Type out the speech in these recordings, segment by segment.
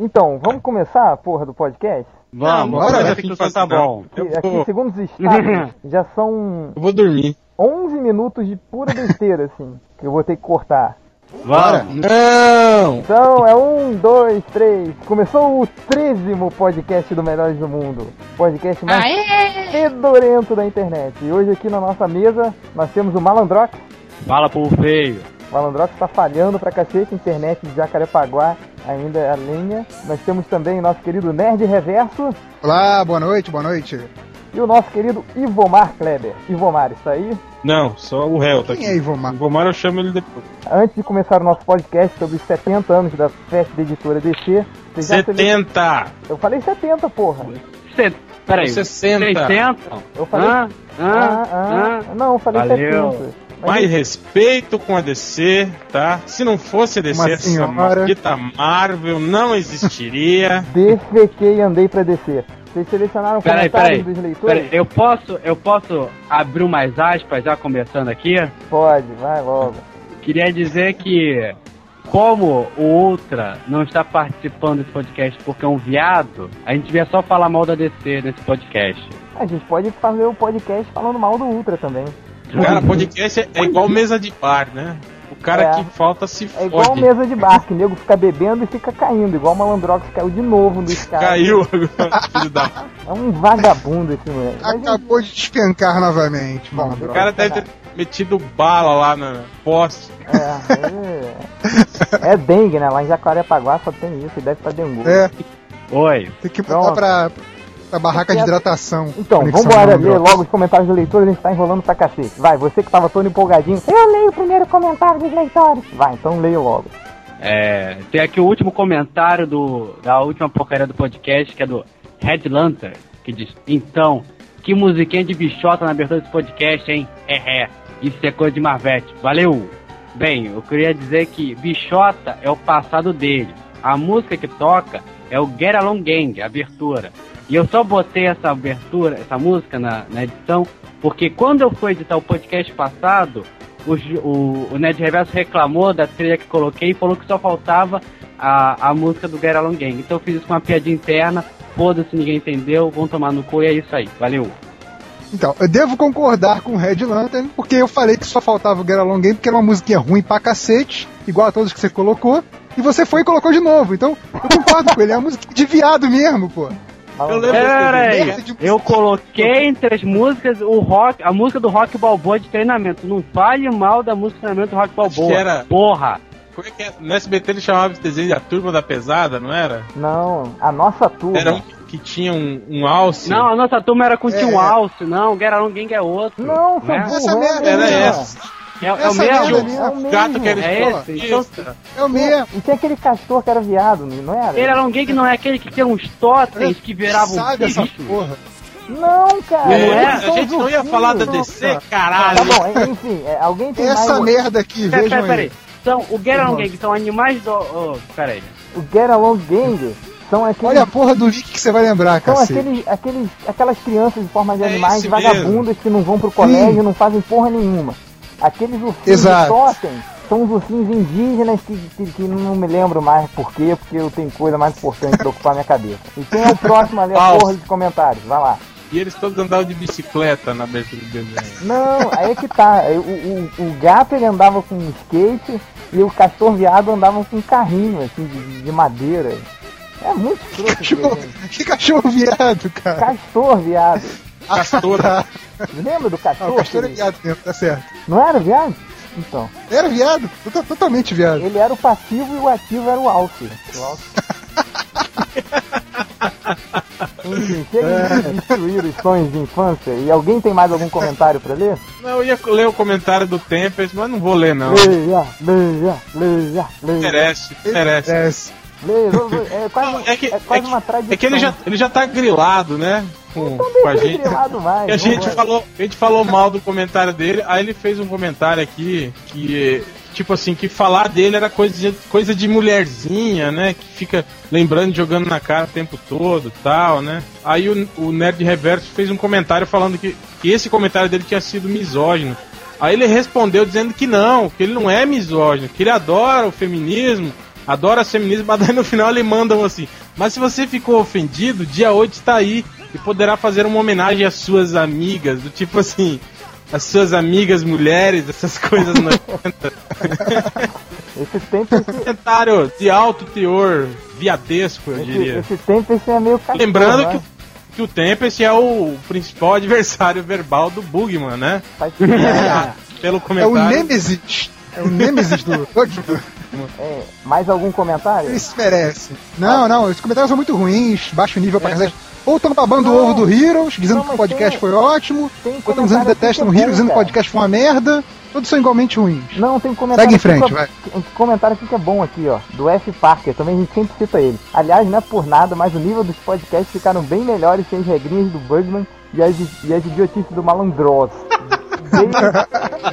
Então, vamos começar a porra do podcast? Vamos, bora, bora, vai a ficção tá bom. Aqui, aqui segundo os estados, já são Eu vou dormir. 11 minutos de pura besteira, assim, que eu vou ter que cortar. Vamos. Não! Então, é um, dois, três. Começou o trezimo podcast do Melhores do Mundo. Podcast mais fedorento da internet. E hoje aqui na nossa mesa, nós temos o Malandrox. Fala pro feio. O Malandrox tá falhando pra cacete, internet de Jacarepaguá ainda é a lenha. Nós temos também o nosso querido Nerd Reverso Olá, boa noite, boa noite. e o nosso querido Ivomar Kleber. Ivomar, está aí? Não, só o réu tá Quem aqui. é Ivomar? Ivomar eu chamo ele depois. Antes de começar o nosso podcast sobre os 70 anos da festa da editora DC, você já teve- 70! Eu falei 70, porra. Peraí. 60. 60? Eu falei. Ah, Ah, ah, ah, ah. não, eu falei Valeu. 70. Mas Mais respeito com a DC, tá? Se não fosse a DC, Uma essa maldita Marvel não existiria. defequei e andei pra descer. Vocês selecionaram Peraí, comentários peraí. dos leitores? Peraí, eu posso, eu posso abrir umas aspas já começando aqui? Pode, vai logo. Queria dizer que, como o Ultra não está participando desse podcast porque é um viado, a gente devia só falar mal da DC nesse podcast. A gente pode fazer o podcast falando mal do Ultra também. Cara, podcast é, é igual mesa de bar, né? O cara É. que falta se É igual fode. mesa de bar, que o nego fica bebendo e fica caindo, igual o Malandrox caiu de novo no escada. Caiu agora, filho da... É um vagabundo esse moleque. Acabou de despencar novamente, mano. O cara deve ter metido bala lá na poste. É, é, é dengue, né? Lá em Jacarepaguá só tem isso, e deve estar dengue. É, Oi. tem que Pronto. botar pra, pra barraca de hidratação. Então, do ler Android. logo os comentários dos leitores, a gente tá enrolando pra cacete. Vai, você que tava todo empolgadinho. Eu leio o primeiro comentário dos leitores. Vai, então leio logo. É, tem aqui o último comentário do, da última porcaria do podcast, que é do Red Lantern, que diz: Então, que musiquinha de bichota na abertura desse podcast, hein? É, é. Isso é coisa de Marvete. Valeu! Bem, eu queria dizer que bichota é o passado dele. A música que toca é o Get Along Gang, a abertura. E eu só botei essa abertura, essa música na, na edição, porque quando eu fui editar o podcast passado, o, o, o Ned Reverso reclamou da trilha que coloquei e falou que só faltava a, a música do Get Along Gang. Então eu fiz isso com uma piadinha interna, foda-se, ninguém entendeu, vão tomar no cu e é isso aí. Valeu! Então, eu devo concordar com o Red Lantern, porque eu falei que só faltava o Get Along Game, porque era uma musiquinha ruim pra cacete, igual a todas que você colocou, e você foi e colocou de novo. Então, eu concordo com ele, é uma música de viado mesmo, pô. Eu lembro Pera aí, Merda de eu coloquei entre as músicas o rock, a música do Rock Balboa de treinamento. Não fale mal da música de treinamento do Rock Balboa. era- Porra! Como é que é? No SBT ele chamava esse desenho de A Turma da Pesada, não era? Não, a nossa turma. Era um que tinha um, um alce. Não, a nossa turma era com É, Tio é. Alce, não, Get Along Gang é outro. Não, seu né? Essa merda mesmo. Era essa. É, é o mesmo? É o mesmo. Gato que era É esse? Então-. É o mesmo. E tinha aquele castor que era viado, não era? Get Along Gang não é aquele que tinha uns totens que viravam Sabe essa porra? Não, cara. É, é? a são gente não ia falar da DC, Tá caralho. bom, enfim, é, alguém tem Essa mais... merda aqui, Pera, vejam pera. São, o Get Along Gang são animais do... Oh, pera aí. O Get Along Gang são aqueles... Olha a porra do link que você vai lembrar, São cacete. aqueles, aqueles, aquelas crianças de forma de É animais vagabundas que não vão pro colégio, não fazem porra nenhuma. Aqueles ursinhos Exato. de totem são os ursinhos indígenas que, que, que não me lembro mais por quê, porque eu tenho coisa mais importante pra ocupar minha cabeça. E quem é o próximo a ler a porra dos comentários? Vai lá. E eles todos andavam de bicicleta na abertura do desenho. Não, aí é que tá. O, o, o gato ele andava com um skate e o castor viado andava com um carrinho, assim, de, de madeira. É muito escroto esse Cachorro, que cachorro viado, cara. Castor viado. Castor. Ah, Lembra do ah, castor? o castor é que- viado mesmo, tá certo. Não era viado? Então. Era viado, to- totalmente viado. Ele era o passivo e o ativo era o alce. O alce. De destruir os sonhos de infância. E alguém tem mais algum comentário pra ler? Não, eu ia ler o comentário do Tempest, mas não vou ler, não. Leia, leia, leia, leia. Merece, merece. Merece. Leia, é quase, Não, é que- é quase é que- uma tradição. É que ele já, ele já tá grilado, né? Com, Então com a gente. grilado mais, E a gente, falou, a gente falou mal do comentário dele, aí ele fez um comentário aqui que, tipo assim, que falar dele era coisa de, coisa de mulherzinha, né? Que fica lembrando, jogando na cara o tempo todo tal, né? Aí o, o Nerd Reverso fez um comentário falando que, que esse comentário dele tinha sido misógino. Aí ele respondeu dizendo que não, que ele não é misógino, que ele adora o feminismo adora feminismo, mas daí no final ele mandam assim. Mas se você ficou ofendido, dia 8 está aí e poderá fazer uma homenagem às suas amigas, do tipo assim, as suas amigas mulheres, essas coisas nojentas. esse tempo. Esse... Comentário de alto teor viadesco, eu esse, diria. Esse tempo esse é meio cachorro, Lembrando né? que, que o Tempest é o principal adversário verbal do Bugman, né? Faz... Pelo É o comentário. Nemesis. É o Nemesis do. É, mais algum comentário? Eles merecem. Não, não, os comentários são muito ruins, baixo nível pra É. cacete. Ou estão babando o Não. ovo do Heroes, dizendo Não, que o podcast tem- foi ótimo. tem Ou estão dizendo que detestam o é Heroes, dizendo que o podcast foi uma merda. Todos são igualmente ruins. Não, tem comentário. Segue em frente, que- vai. Um comentário aqui que é bom aqui, ó. Do F. Parker, também a gente sempre cita ele. Aliás, não é por nada, mas o nível dos podcasts ficaram bem melhores sem as regrinhas do Bugman e as, e as idiotices do Malandroz.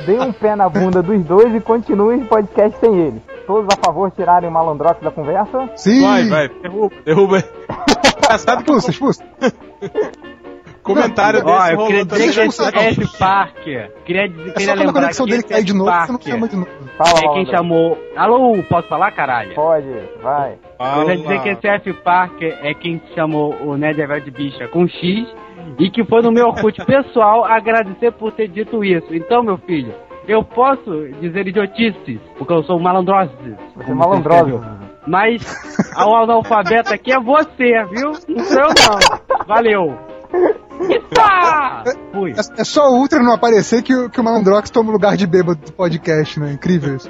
Dei, um pé na bunda dos dois e continue o podcast sem ele. Todos a favor de tirarem o Malandrox da conversa? Sim! Vai, vai, derruba, derruba. Engraçado que Expulsa, expulsa. comentário Não, desse Ó, eu queria dizer que. F. Parker. Queria, dizer- É queria só a lembrar conexão que dele esse cair de novo, você não Parker chama de novo. Fala, É quem chamou. Alô, posso falar, caralho? Pode, vai. Eu ia dizer que esse F. Parker é quem chamou o Ned Everett Bicha com X e que foi no meu Orkut pessoal agradecer por ter dito isso. Então, meu filho, eu posso dizer idiotices, porque eu sou um malandrosis. Você é malandroso. Mas o analfabeto aqui é você, viu? Não sou eu não. Valeu. Eita! Fui. É, é só o Ultra não aparecer que, o- que o Malandrox toma o lugar de bêbado do podcast, né? Incrível isso.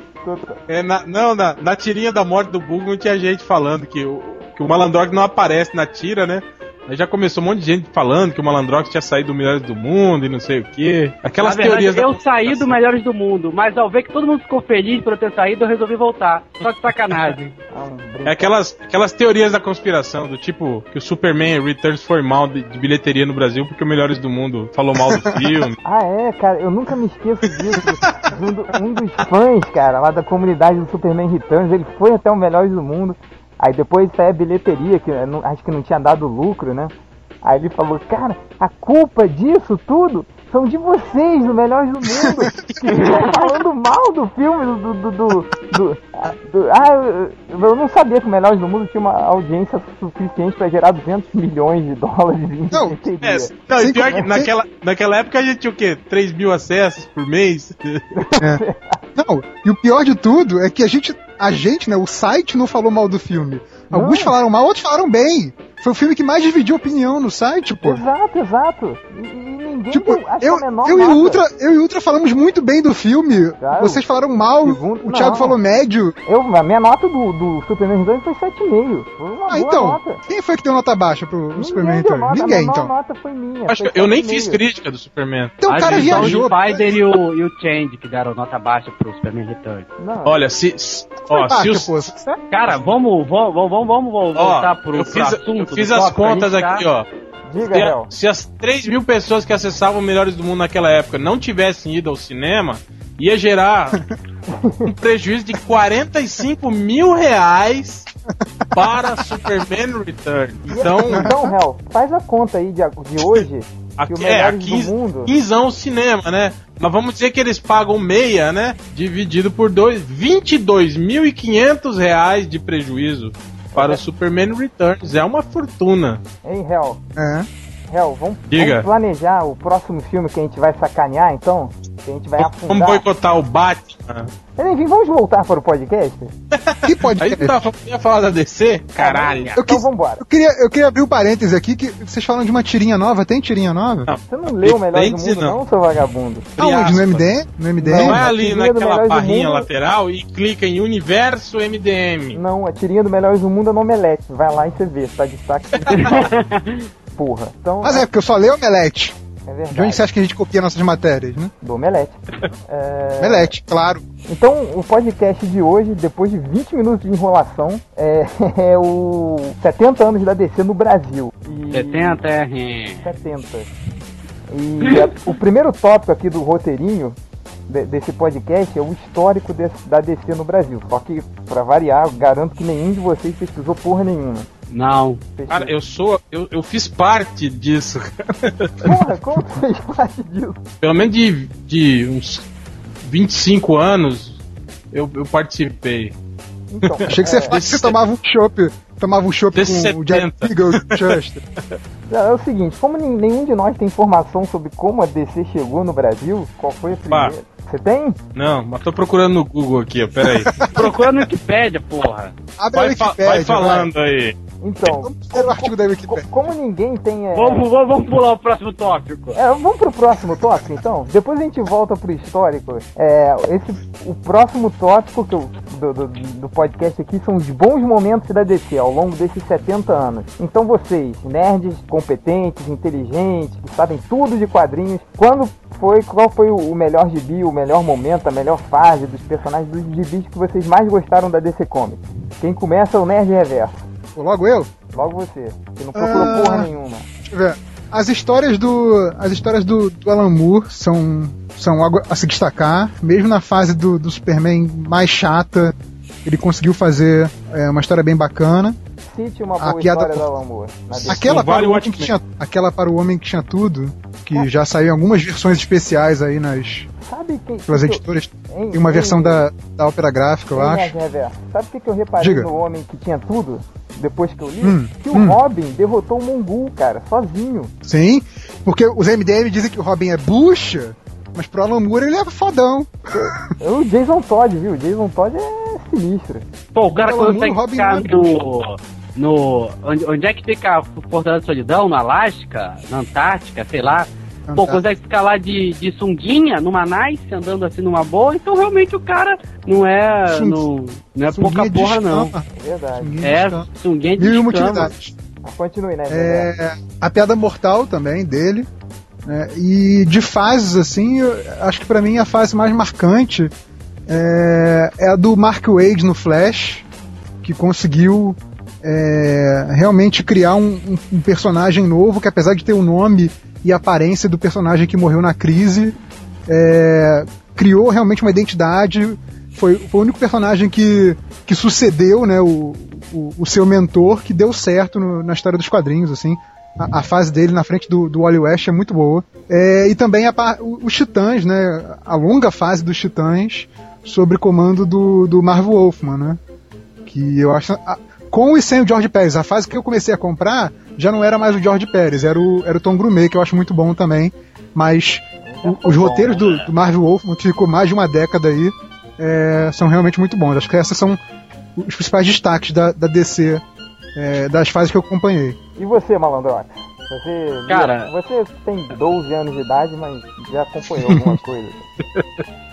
É, na- não, na, na tirinha da morte do Bugman tinha gente falando que o, que o Malandrox não aparece na tira, né? Aí já começou um monte de gente falando que o Malandrox tinha saído do Melhores do Mundo e não sei o quê. Aquelas Na verdade, teorias da eu saí do Melhores do Mundo, mas ao ver que todo mundo ficou feliz por eu ter saído, eu resolvi voltar. Só de sacanagem. Brinco. É aquelas, aquelas teorias da conspiração, do tipo que o Superman Returns foi mal de, de bilheteria no Brasil porque o Melhores do Mundo falou mal do filme. Ah, é, cara, eu nunca me esqueço disso. Um, do- um dos fãs, cara, lá da comunidade do Superman Returns, ele foi até o Melhores do Mundo. Aí depois saiu a bilheteria, que eu não- acho que não tinha dado lucro, né? Aí ele falou, cara, a culpa disso tudo são de vocês, do Melhores do Mundo. que estão falando mal do filme, do. do, do, do- do- ah, do- ah, eu- não sabia que o Melhores do Mundo tinha uma audiência suficiente pra gerar 200 milhões de dólares em Não. É, não, e pior que naquela, naquela época a gente tinha o quê? 3 mil acessos por mês? É. Não, e o pior de tudo é que a gente, a gente, né, o site não falou mal do filme. Alguns Não. falaram mal, outros falaram bem. Foi o filme que mais dividiu opinião no site, pô. Exato, exato. E ninguém Tipo, deu, eu, a eu, e. Ultra, eu e Ultra falamos muito bem do filme. Claro. Vocês falaram mal, Segundo- o Thiago não. falou médio. Eu, a minha nota do, do Superman Returns foi 7,5. Foi uma Ah, boa então, nota. quem foi que deu nota baixa pro, Ninguém Returns? nota, Ninguém, a então. nota foi minha. Acho foi que eu nem 7,5. fiz crítica do Superman. Então o cara viajou. o Spider e o, e o Change que deram nota baixa pro Superman Return. Não, Olha, se. ó, se os, pô. Cara, vamos, vamos, vamos, vamos ó, voltar pro, eu pro fiz, assunto. eu fiz as a contas aqui, ó. Diga, Se, a- se as 3 mil pessoas que acessavam Melhores do Mundo naquela época não tivessem ido ao cinema, ia gerar um prejuízo de 45 mil reais para Superman Return. Então, Então, Hel, faz a conta aí de, de hoje. que o é, a Melhores 15, do Mundo. 15 o cinema, né? Mas vamos dizer que eles pagam meia, né? Dividido por dois, 22.500 reais de prejuízo para o Superman Returns. É uma fortuna. Hein, Hel? É. Hel, vamos, planejar o próximo filme que a gente vai sacanear, então? Que a gente vai Vamos afundar. boicotar o Batman. Enfim, vamos voltar para o podcast? Que pode Aí tá, ia falar da DC? Caralho. Eu, Então vambora. eu queria, eu queria abrir um parêntese aqui que vocês falam de uma tirinha nova. Tem tirinha nova? Você não leu o Melhores do Mundo, não, não. seu vagabundo? Aonde? No. MDM? No MDM? Não, Vai a ali naquela barrinha lateral e clica em Universo MDM. Não, a tirinha do Melhores do Mundo é no Omelete. Vai lá e você vê, tá destaque. Porra. Então, Mas é, porque eu só leio Omelete. É verdade. De onde você acha que a gente copia nossas matérias, né? Do Omelete. É, Omelete, claro. Então, o podcast de hoje, depois de 20 minutos de enrolação, é, é o 70 anos da DC no Brasil. E... 70 é. 70. E é, o primeiro tópico aqui do roteirinho de- desse podcast é o histórico desse- da DC no Brasil. Só que, pra variar, garanto que nenhum de vocês pesquisou porra nenhuma. Não. Cara, eu sou. Eu, eu fiz parte disso. Porra, como você fez parte disso? Pelo menos de, de uns 25 anos eu, eu participei. Então, Achei que você é, que você tomava um chopp. Tomava um chopp com o Jack 70. Eagle Chester. é o seguinte, como nenhum de nós tem informação sobre como a DC chegou no Brasil, qual foi a Pá. primeira? Você tem? Não, mas tô procurando no Google aqui, ó, peraí. Procura no Wikipedia, porra. Abre a Vai, fa- vai falando aí. Então, Vamos ler o artigo da como ninguém tem. é, Vamos, vamos, vamos pular o próximo tópico. É, vamos pro próximo tópico, então? Depois a gente volta pro histórico. É, esse, o próximo tópico que eu- do, do, do podcast aqui são os bons momentos da DC ao longo desses 70 anos. Então vocês, nerds competentes, inteligentes, que sabem tudo de quadrinhos, quando foi, qual foi o o melhor gibi, o melhor momento, a melhor fase dos personagens dos gibis que vocês mais gostaram da DC Comics? Quem começa é o Nerd Reverso. Logo eu? Logo você, que não procurou Ah. porra nenhuma. Deixa eu ver. As histórias do. As histórias do, do Alan Moore são, são algo a se destacar. Mesmo na fase do, do Superman mais chata, ele conseguiu fazer é, uma história bem bacana. Cite uma A boa piada história da Alan Moore. Aquela para, vale o homem que tinha, aquela para o Homem que tinha tudo, que já saiu em algumas versões especiais aí nas Sabe que, pelas que editoras. em- Tem uma versão da, da ópera gráfica, eu acho. Reverso, Sabe o que, que eu reparei Diga. no Homem que tinha tudo? Depois que eu li? Hum, que o hum. Robin derrotou o Mongul, cara, sozinho. Sim, porque os MDM dizem que o Robin é bucha, mas pro Alan Moore ele é fodão. É O Jason Todd, viu? O Jason Todd é sinistro. Pô, o cara Pelo consegue amor, Robin no. No. Onde, onde é que fica a Fortaleza da Solidão? No Alasca? Na Antártica? Sei lá. Pô, consegue ficar lá de, de sunguinha, numa nice, andando assim numa boa, então realmente o cara não é. Sung- Não, não é Sunguinha pouca de porra, não. É verdade. sunguinha de É, escama. sunguinha de Mil e utilidades. Continue, Reverso. É, a piada mortal também dele. né, e de fases, assim, eu acho que pra mim a fase mais marcante é, é a do Mark Wade no Flash, que conseguiu é, realmente criar um, um- um personagem novo que, apesar de ter o nome e a aparência do personagem que morreu na crise, é, criou realmente uma identidade. Foi, foi o único personagem que, que sucedeu né, o, o, o seu mentor, que deu certo no- na história dos quadrinhos. assim a, a fase dele na frente do, do Wally West é muito boa. É, e também a, os Titãs, né, a longa fase dos Titãs, sob comando do, do Marvel Wolfman. Né, que eu acho. a- com e sem o George Pérez, a fase que eu comecei a comprar já não era mais o George Pérez, era o, era o Tom Grumet, que eu acho muito bom também. Mas o- os roteiros do, do Marvel Wolfman, que ficou mais de uma década aí, é, são realmente muito bons. Acho que esses são os principais destaques da, da DC, é, das fases que eu acompanhei. E você, Malandrox? Você, Cara- você tem 12 anos de idade, mas já acompanhou alguma coisa.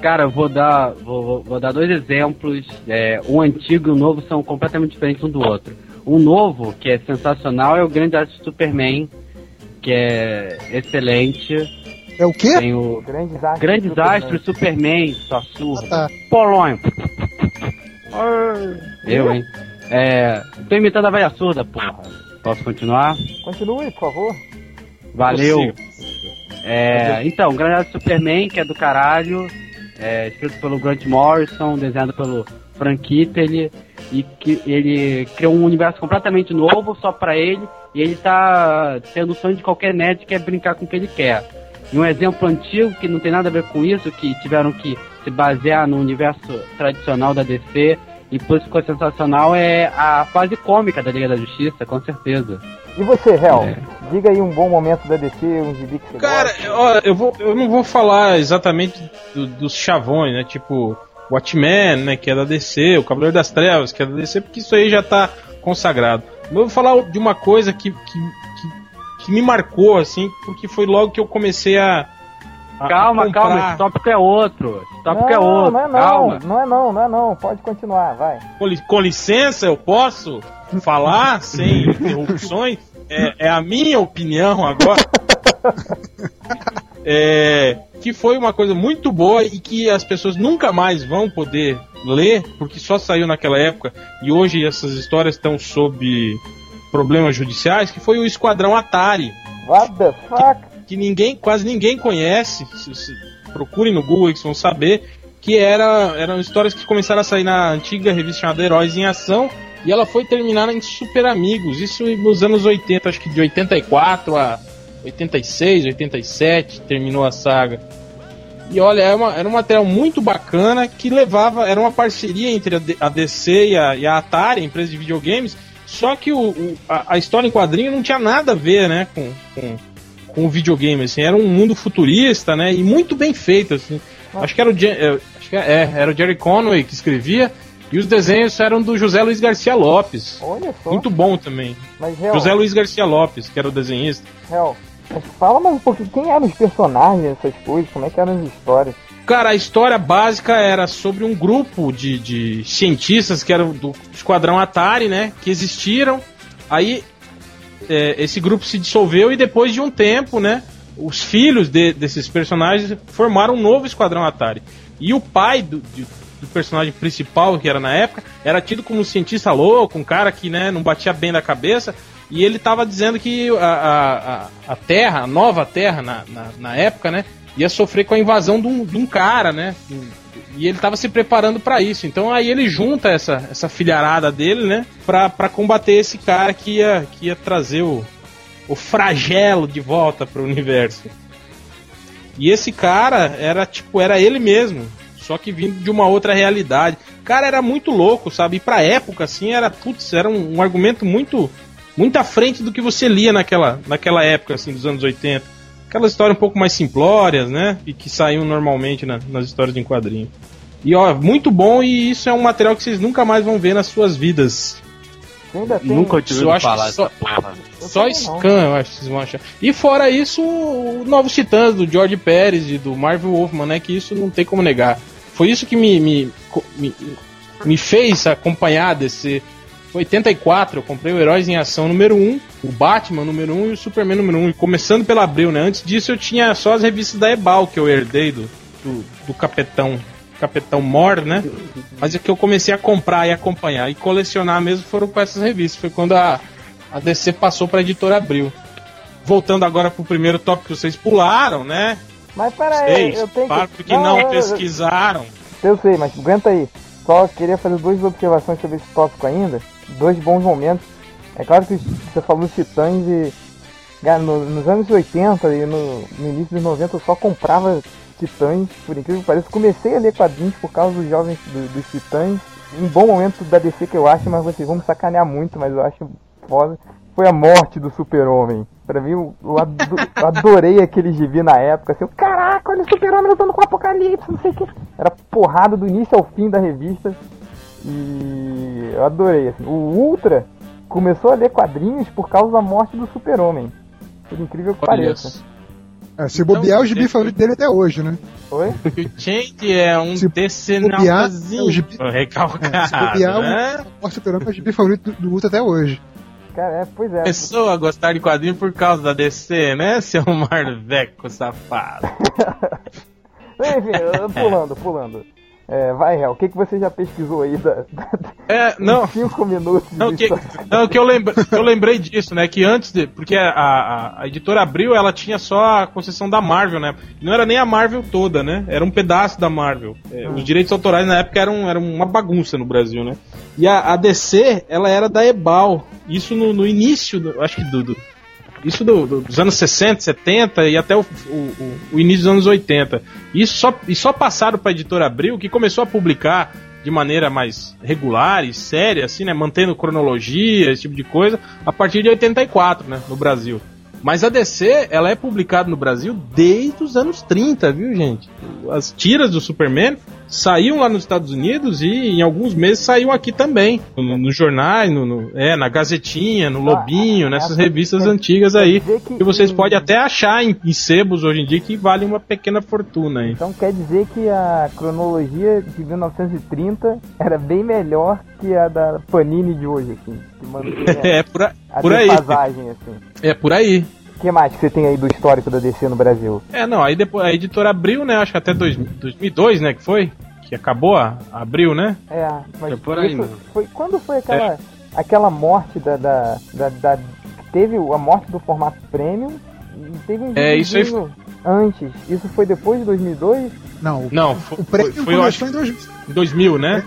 Cara, eu vou dar, vou, vou- dar dois exemplos. É, um antigo e um novo são completamente diferentes um do outro. Um novo, que é sensacional, é o Grande Astro Superman, que é excelente. É o quê? Tem o Grandes astros. Grandes Superman. Astros Superman, só surdo. Ah, tá. Polônio. Eu, hein? É. Tô imitando a velha surda, porra. Posso continuar? Continue, por favor. Valeu. É, então, Grande Superman, que é do caralho, é, escrito pelo Grant Morrison, desenhado pelo Frank Kittel, e que ele criou um universo completamente novo só pra ele, e ele tá tendo o sonho de qualquer nerd que quer brincar com o que ele quer. E um exemplo antigo que não tem nada a ver com isso, que tiveram que se basear no universo tradicional da DC, e por isso ficou sensacional, é a fase cômica da Liga da Justiça, com certeza. E você, Hel? É. Diga aí um bom momento da DC, um gibi que você Cara, gosta. ó, eu, vou, eu não vou falar exatamente do- dos chavões, né? Tipo, Watchmen, né? Que é da DC, o Cavaleiro das Trevas, que é da DC, porque isso aí já tá consagrado. Mas eu vou falar de uma coisa que, que, que, que me marcou, assim, porque foi logo que eu comecei a. a- Calma, comprar. calma, esse tópico é outro. Esse tópico é não, outro. não é não, calma. não é não, não é não. Pode continuar, vai. Com, li- com licença, eu posso falar sem interrupções? É, é a minha opinião agora. É, que foi uma coisa muito boa e que as pessoas nunca mais vão poder ler, porque só saiu naquela época e hoje essas histórias estão sob problemas judiciais, que foi o Esquadrão Atari, What the fuck? Que ninguém, quase ninguém conhece. Se, se- procurem no Google vocês vão saber que era, eram histórias que começaram a sair na antiga revista chamada Heróis em Ação e ela foi terminar em Super Amigos, isso nos anos 80, acho que de 84 a 86, 87 terminou a saga. E olha, era, uma, era um material muito bacana que levava. Era uma parceria entre a DC e a, e a Atari, a empresa de videogames. Só que o, o a, a, história em quadrinho não tinha nada a ver, né, com, com, com o videogame. Assim, era um mundo futurista, né, e muito bem feito. Assim. Acho que era o, é, acho que é, era o Jerry Conway que escrevia. E os desenhos eram do José Luiz Garcia Lopes. Olha só. Muito bom também. Mas, real, José Luiz Garcia Lopes, que era o desenhista. Real, fala mais um pouquinho, quem eram os personagens, essas coisas, como é que eram as histórias? Cara, a história básica era sobre um grupo de, de cientistas que eram do Esquadrão Atari, né? Que existiram. Aí é, esse grupo se dissolveu e depois de um tempo, né? Os filhos de, desses personagens formaram um novo Esquadrão Atari. E o pai do, do personagem principal, que era na época, era tido como um cientista louco, um cara que né, não batia bem da cabeça. E ele estava dizendo que a, a, a, Terra, a nova Terra na, na, na, época, né, ia sofrer com a invasão de um, de um cara, né? E ele estava se preparando para isso. Então aí ele junta essa, essa filharada dele, né, para combater esse cara que ia, que ia trazer o, o flagelo de volta para o universo. E esse cara era tipo, era ele mesmo só que vindo de uma outra realidade. Cara, era muito louco, sabe? E pra época, assim, era, putz, era um, um argumento muito muito à frente do que você lia naquela, naquela época, assim, dos anos 80. Aquelas histórias um pouco mais simplórias, né? E que saíam normalmente na, nas histórias de quadrinho. E ó, muito bom e isso é um material que vocês nunca mais vão ver nas suas vidas. Ainda tem... Nunca tive ouvido falar só, só Scan, eu acho que vocês vão achar. E fora isso, o Novos Titãs, do George Pérez e do Marvel Wolfman, né? Que isso não tem como negar. Foi isso que me, me, me, me fez acompanhar desse. 84, eu comprei o Heróis em Ação número 1, o Batman número 1 e o Superman número 1. E começando pela Abril, né? Antes disso eu tinha só as revistas da Ebal que eu herdei do, do, do Capetão. Capitão Mor, né? Mas é que eu comecei a comprar e acompanhar e colecionar mesmo foram com essas revistas. Foi quando a, a DC passou para a editora Abril. Voltando agora pro primeiro tópico que vocês pularam, né? Mas peraí, eu tenho que... porque não, não pesquisaram. Eu sei, mas aguenta aí. Só queria fazer duas observações sobre esse tópico ainda. Dois bons momentos. É claro que você falou dos Titãs e. No, nos anos 80 e no, no, início dos 90 eu só comprava Titãs, por incrível que pareça. Comecei a ler quadrinhos por causa dos jovens do, dos Titãs. Um bom momento da DC que eu acho, mas vocês vão me sacanear muito, mas eu acho foda. Foi a morte do Super-Homem. Pra mim, eu, eu adorei aquele gibi na época. Assim, caraca, olha o Super-Homem lutando com o Apocalipse, não sei o que. Era porrada do início ao fim da revista. E eu adorei. Assim. O Ultra começou a ler quadrinhos por causa da morte do Super-Homem. Por incrível que pareça. É, se bobear, então, o gibi favorito dele até hoje, né? Oi? O Change é um decenalzinho. É o. Recalcado, é, se bobear, né? o Super-Homem é o gibi favorito do, do Ultra até hoje. Cara, é, pois é. Começou a gostar de quadrinho por causa da DC, né, seu marveco safado? Enfim, pulando, pulando. É, vai, Real, o que, que você já pesquisou aí da, da é, não, cinco minutos não, que, não, que eu, lembra, eu lembrei disso, né? Que antes de. Porque a, a, a, editora Abril ela tinha só a concessão da Marvel, né? Não era nem a Marvel toda, né? Era um pedaço da Marvel. É, hum. Os direitos autorais na época eram, eram uma bagunça no Brasil, né? E a, a DC, ela era da Ebal. Isso no, no início, do, acho que do, do isso do, do, dos anos 60, 70 e até o, o, o, início dos anos 80. Isso só, e só passaram para a editora Abril, que começou a publicar de maneira mais regular e séria, assim, né, mantendo cronologia, esse tipo de coisa, a partir de 84, né, no Brasil. Mas a DC, ela é publicada no Brasil desde os anos 30, viu, gente? As tiras do Superman saíam lá nos Estados Unidos e em alguns meses saiu aqui também. Nos no jornais, no, no, é, na Gazetinha, no ah, Lobinho, nessas revistas antigas aí. Que, vocês podem até achar em, em, sebos hoje em dia que valem uma pequena fortuna aí. Então quer dizer que a cronologia de 1930 era bem melhor que a da Panini de hoje, assim. Que é, por, a, por aí. Assim. É por aí que mais que você tem aí do histórico da DC no Brasil? É, não, aí depois a editora abriu, né? Acho que até dois, 2002, né? Que foi? Que acabou, a, abriu, né? É, mas por aí, foi, quando foi aquela, é. aquela morte da, da, da, da, Teve a morte do formato premium e teve um é, isso aí... antes. Isso foi depois de 2002? Não, não foi, o premium foi, foi começou em 2000. 2000, né?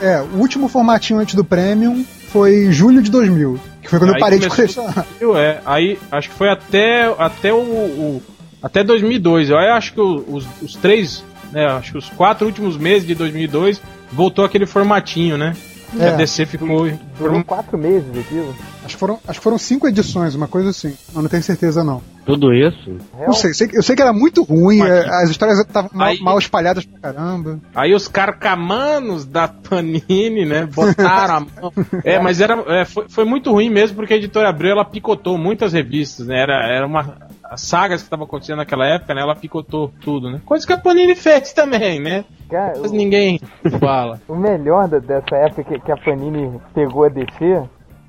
É, o último formatinho antes do premium foi julho de 2000. Que foi quando aí eu parei de colecionar. É, aí acho que foi até, até o, o até 2002. Eu acho que os, os três, né, acho que os quatro últimos meses de 2002 voltou aquele formatinho, né? É. a DC ficou. Durou quatro meses aquilo. Acho que, foram, acho que foram cinco edições, uma coisa assim. Eu não tenho certeza, não. Tudo isso? Real, Não sei, sei eu sei que era muito ruim, Mas- é, as histórias estavam mal, mal espalhadas pra caramba. Aí os carcamanos da Panini, né, botaram a mão. É, mas era, é, foi, foi muito ruim mesmo, porque a editora Abril, ela picotou muitas revistas, né, era, era uma... As sagas que estavam acontecendo naquela época, né, ela picotou tudo, né. Coisa que a Panini fez também, né, cara, mas ninguém fala. O melhor dessa época que, que a Panini pegou a DC,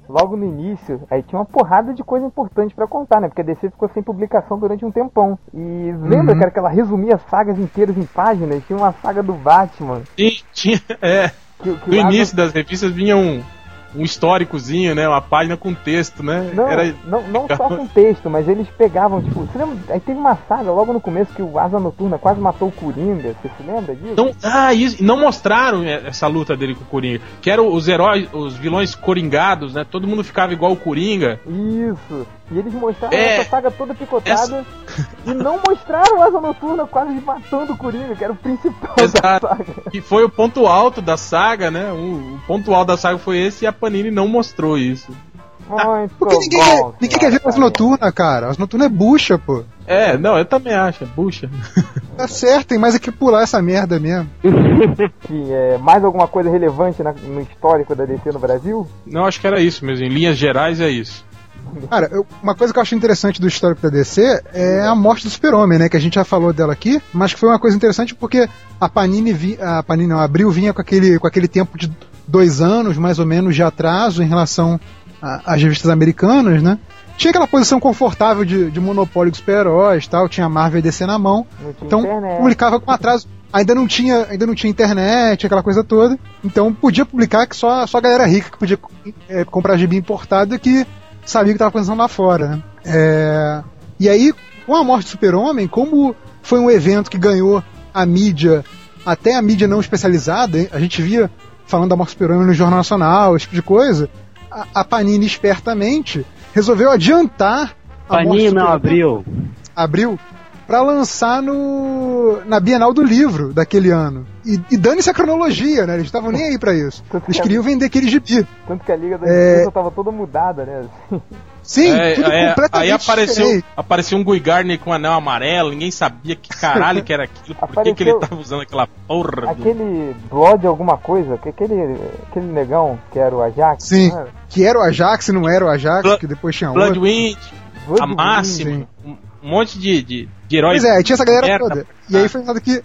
logo no início, aí tinha uma porrada de coisa importante pra contar, né? Porque a DC ficou sem publicação durante um tempão. E lembra, Uhum. cara, que ela resumia sagas inteiras em páginas? Tinha uma saga do Batman. E tinha, é, Que, que no o Adam- início das revistas vinha um, um históricozinho, né, uma página com texto, né, Não, era... não, não só com texto, mas eles pegavam, tipo, você lembra? Aí teve uma saga logo no começo que o Asa Noturna quase matou o Coringa, você se lembra disso? Não, ah, isso, e não mostraram essa luta dele com o Coringa. Que eram os heróis, os vilões coringados, né? Todo mundo ficava igual o Coringa. Isso. E eles mostraram É, essa saga toda picotada e não mostraram o Asa Noturna quase matando o Coringa, que era o principal da Exato. saga. Que foi o ponto alto da saga, né? O, o ponto alto da saga foi esse e a Panini não mostrou isso. Muito Porque ninguém, bom, ninguém quer ver as noturnas, cara. As noturnas é bucha, pô. É, não, eu também acho, é bucha. Tá certo, tem mais é que pular essa merda mesmo. Que, é, mais alguma coisa relevante na- no histórico da DC no Brasil? Não, acho que era isso mesmo. Em linhas gerais é isso. Cara, eu- uma coisa que eu acho interessante do histórico da DC é a morte do Super-Homem, né? Que a gente já falou dela aqui, mas que foi uma coisa interessante porque a Panini, vi, a Panini não, a Abril vinha com aquele, com aquele tempo de dois anos, mais ou menos, de atraso em relação às revistas americanas, né? Tinha aquela posição confortável de, de monopólio dos super-heróis tal, tinha a Marvel e DC na mão, então internet. publicava com atraso. Ainda não tinha, ainda não tinha internet, aquela coisa toda. Então podia publicar que só, só a galera rica que podia é, comprar gibi importado e que sabia o que estava acontecendo lá fora. Né? É, e aí, com a morte do Super-Homem, como foi um evento que ganhou a mídia, até a mídia não especializada, a gente via falando da morte do Super-Homem no Jornal Nacional, esse tipo de coisa, a, a Panini espertamente resolveu adiantar a do não abriu. abril pra lançar no na Bienal do Livro daquele ano. E, e dane-se a cronologia, né? Eles estavam nem aí pra isso. Eles queriam vender aquele gibi. Tanto que a Liga da É. Justiça tava toda mudada, né? Sim, É, tudo é, completamente aí apareceu, diferente. apareceu um Guy Gardner com um anel amarelo, ninguém sabia que caralho que era aquilo, por que, que ele tava usando aquela porra. do- Aquele Blood alguma coisa, que aquele, aquele negão que era o Ajax. Sim. era? Que era o Ajax, não era o Ajax, Blood- que depois tinha outro. Bloodwind, Blood a máxima, um, monte de, de, de heróis. Pois é, tinha essa galera merda. toda. E aí foi nada que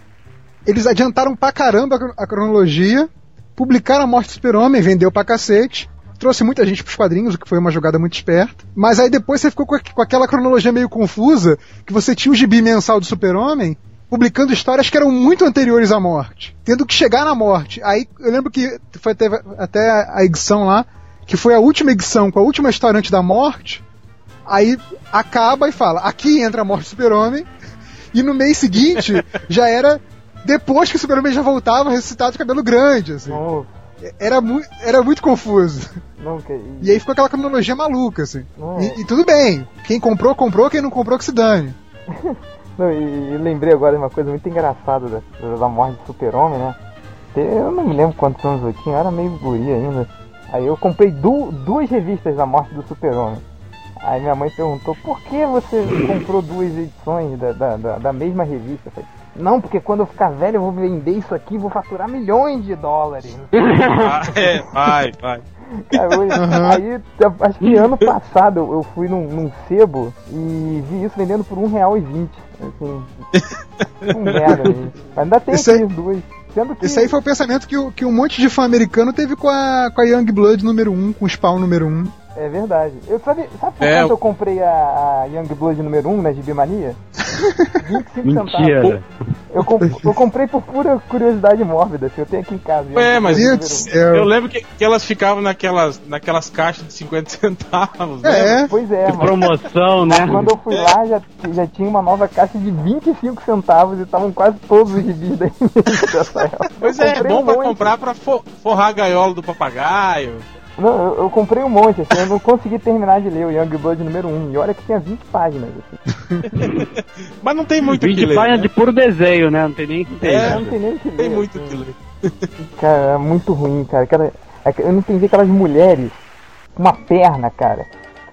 eles adiantaram pra caramba a cronologia, publicaram a morte do Super-Homem, vendeu pra cacete, trouxe muita gente pros quadrinhos, o que foi uma jogada muito esperta. Mas aí depois você ficou com, com aquela cronologia meio confusa, que você tinha o gibi mensal do Super-Homem, publicando histórias que eram muito anteriores à morte, tendo que chegar na morte. Aí eu lembro que foi até, até a edição lá, que foi a última edição com a última história antes da morte, Aí acaba e fala: aqui entra a morte do Super-Homem. E no mês seguinte já era depois que o Super-Homem já voltava ressuscitado de cabelo grande. Assim. Não, Era, mu era muito confuso. não, que, E aí ficou aquela cronologia maluca. Assim. não, E, e tudo bem. Quem comprou, comprou. Quem não comprou, que se dane. não, e, e lembrei agora de uma coisa muito engraçada da, da morte do super-homem, né? Eu não me lembro quantos anos eu tinha, eu era meio guri ainda. Aí eu comprei du duas revistas da morte do super-homem. Aí minha mãe perguntou, por que você comprou duas edições da, da, da, da mesma revista? Eu falei, não, porque quando eu ficar velho eu vou vender isso aqui e vou faturar milhões de dólares. Ah, é, vai, vai. Cara, eu- Uhum. Aí, acho que ano passado eu, fui num, num sebo e vi isso vendendo por R$1,20. Assim, um merda. Mas ainda tem Esse aqui aí- os dois. Sendo que Esse aí foi o pensamento que, que um monte de fã americano teve com a, com a Young Blood número 1, com o Spawn número 1. É verdade. Eu, sabe, sabe por É, quanto eu- eu comprei a, a Young Blood número 1 na GB Mania? 25 centavos. Mentira. Eu, comp- eu comprei por pura curiosidade mórbida, que eu tenho aqui em casa. É, mas- céu. Eu lembro que, que elas ficavam naquelas, naquelas caixas de 50 centavos, né? É, um. Pois é, Que mas promoção, né? Mas quando eu fui lá, já, já tinha uma nova caixa de 25 centavos e estavam quase todos os gibis da dessa época. Pois Eu é, é bom um pra comprar pra fo- forrar a gaiola do papagaio. Não, eu, eu comprei um monte, assim, eu não consegui terminar de ler o Youngblood número 1. E olha que tinha 20 páginas, assim. Mas não tem muito o que 20 ler. páginas né? de puro desenho, né? Não tem nem que ter. É, não tem nem o que ler. Tem muito o assim. que ler. Cara, é muito ruim, cara. Aquela, aqu- eu não entendi aquelas mulheres com uma perna, cara,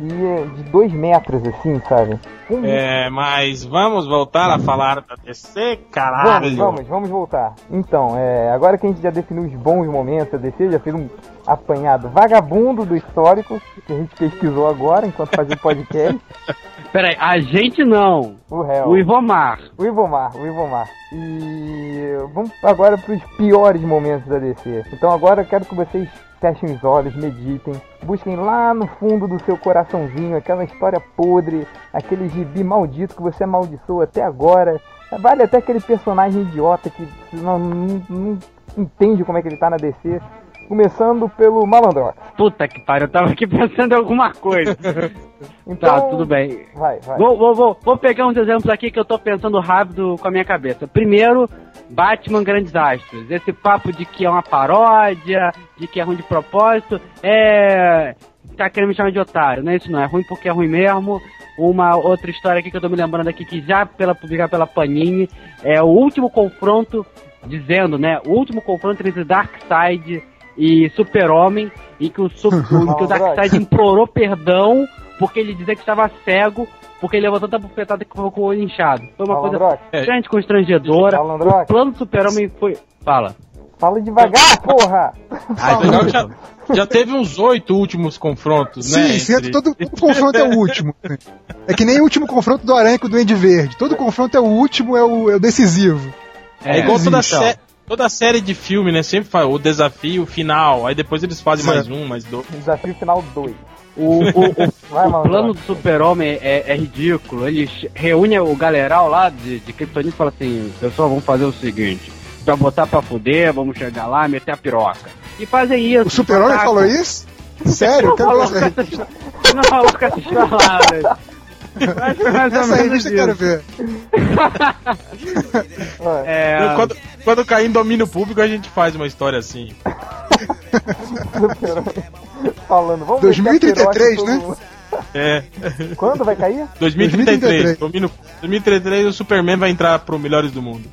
é de dois metros, assim, sabe? É, mas vamos voltar a falar da DC, caralho. Vamos, vamos, vamos voltar. Então, é, agora que a gente já definiu os bons momentos da DC, já fez um apanhado vagabundo do histórico, que a gente pesquisou agora enquanto fazia o podcast. Peraí, a gente não. O réu. O Ivomar. O Ivomar, o Ivomar. E vamos agora para os piores momentos da DC. Então agora eu quero que vocês fechem os olhos, meditem, busquem lá no fundo do seu coraçãozinho aquela história podre, aquele gibi maldito que você amaldiçoou até agora. Vale até aquele personagem idiota que não, não- não entende como é que ele tá na DC. Começando pelo Malandrox. Puta que pariu, eu tava aqui pensando em alguma coisa. Então, Tá, tudo bem. Vai, vai. Vou, vou, vou, vou pegar uns exemplos aqui que eu tô pensando rápido com a minha cabeça. Primeiro, Batman Grandes Astros. Esse papo de que é uma paródia, de que é ruim de propósito, é. tá querendo me chamar de otário, não é isso não, é ruim porque é ruim mesmo. Uma outra história aqui que eu tô me lembrando aqui, que já pela publicada pela Panini, é o último confronto, dizendo, né? O último confronto entre Darkseid e Super-Homem, em que o, que o Darkseid implorou perdão porque ele dizia que estava cego, porque ele levantou tanta bufetada que ficou com o olho inchado. Foi uma coisa Malandrox, extremamente constrangedora. O plano do Super-Homem foi. Fala. fala devagar, porra! Ah, então- já, já teve uns oito últimos confrontos, Sim, né? sim, entre- todo, todo confronto é o último. É que nem o último confronto do Aranha com o Duende Verde. Todo confronto é o último, é o, é o decisivo. É, igual toda, sé- toda série de filme, né? Sempre faz o desafio final, aí depois eles fazem mais Certo. um, mais dois. Desafio final 2. O, o, o- Vai, o plano do Super-Homem é, é ridículo. Ele ch- reúne o galeral lá de, de Kryptonita e fala assim: pessoal, vamos fazer o seguinte. Pra botar pra fuder, vamos chegar lá, meter a piroca. E fazem isso. O Super-Homem falou isso? Sério? Não falou não falou com essa história lá, velho. Acho que mais ou essa menos revista eu quero ver. É, Quando, quando cair em domínio público, a gente faz uma história assim. Falando, vamos 2033, meter a piroca em todo né? mundo. É. Quando vai cair? 2033. 2033. Domínio, 2033 o Superman vai entrar pro Melhores do Mundo.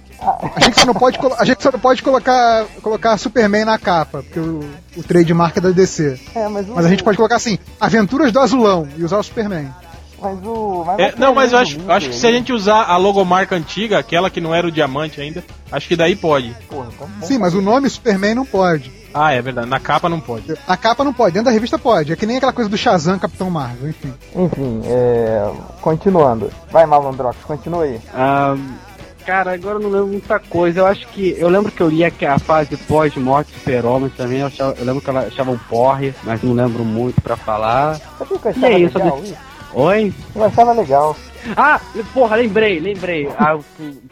A gente só não pode, colo- a gente só não pode colocar, colocar Superman na capa, porque o, o trademark é da DC. É, mas o. Mas a gente pode colocar assim, Aventuras do Azulão e usar o Superman. Mas o. Mas É, não, mas eu acho, acho que se a né? gente usar a logomarca antiga, aquela que não era o diamante ainda, acho que daí pode. Porra, então Sim, mas o nome Superman não pode. Ah, é verdade. Na capa não pode. Na capa não pode, dentro da revista pode. É que nem aquela coisa do Shazam, Capitão Marvel, enfim. Enfim, é. Continuando. Vai, Malandrox, continua aí. Ah, cara, agora eu não lembro muita coisa. Eu acho que. Eu lembro que eu li a fase pós-morte do Super-Homem também. Eu, achava- eu lembro que ela achava um porre, mas não lembro muito pra falar. Sabia que eu E é isso, legal eu isso? Oi? Achava legal. Ah, porra, lembrei, lembrei. Ah,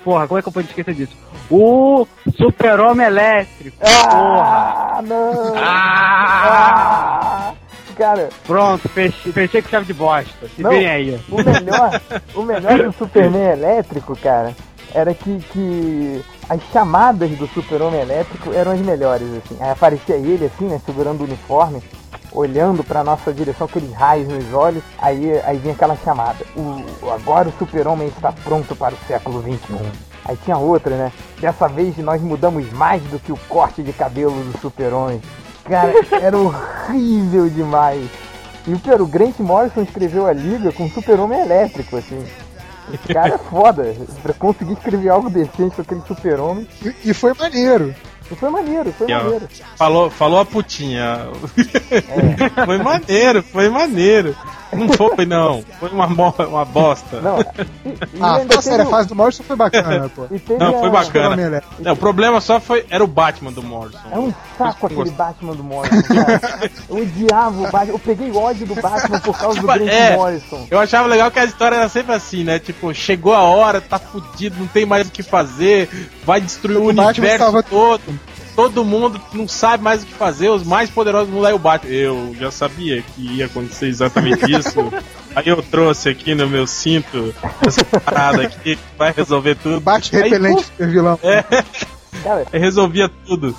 porra, como é que eu pude esquecer disso? O Super-Homem Elétrico. Porra. Ah, não! Ah! Ah! Cara, Pronto, fechei, fechei com chave de bosta. Se Não. aí. o melhor, o melhor do Superman elétrico, cara, era que, que as chamadas do Super-Homem elétrico eram as melhores, assim. Aí aparecia ele, assim, né, segurando o uniforme, olhando pra nossa direção, aqueles raios nos olhos, aí, aí vinha aquela chamada. O, agora o Super-Homem está pronto para o século XXI. Aí tinha outra, né? Dessa vez nós mudamos mais do que o corte de cabelo do Super-Homem. Cara, era horrível demais. E o pior, o Grant Morrison escreveu a liga com super-homem elétrico, assim. Esse cara é foda. Pra conseguir escrever algo decente com aquele super-homem. E, e foi maneiro. E foi maneiro, foi ó, maneiro. Falou, falou a putinha. É. foi maneiro, foi maneiro. Não foi, não. Foi uma, uma bosta. Não, e, e Ah, a série a fase do Morrison foi bacana, pô. Não, foi bacana. Não, o problema só foi. Era o Batman do Morrison. É um saco aquele gostei. Batman do Morrison, cara. Eu odiava o Batman. Eu peguei ódio do Batman por causa do Tipo, Grant é. Morrison. Eu achava legal que a história era sempre assim, né? Tipo, chegou a hora, tá fudido, não tem mais o que fazer, vai destruir o, O universo salva todo. Todo mundo não sabe mais o que fazer, os mais poderosos não é o Batman. Eu já sabia que ia acontecer exatamente isso. Aí eu trouxe aqui no meu cinto essa parada aqui que vai resolver tudo. Bate Aí, repelente super vilão. Cara, pô, resolvia tudo.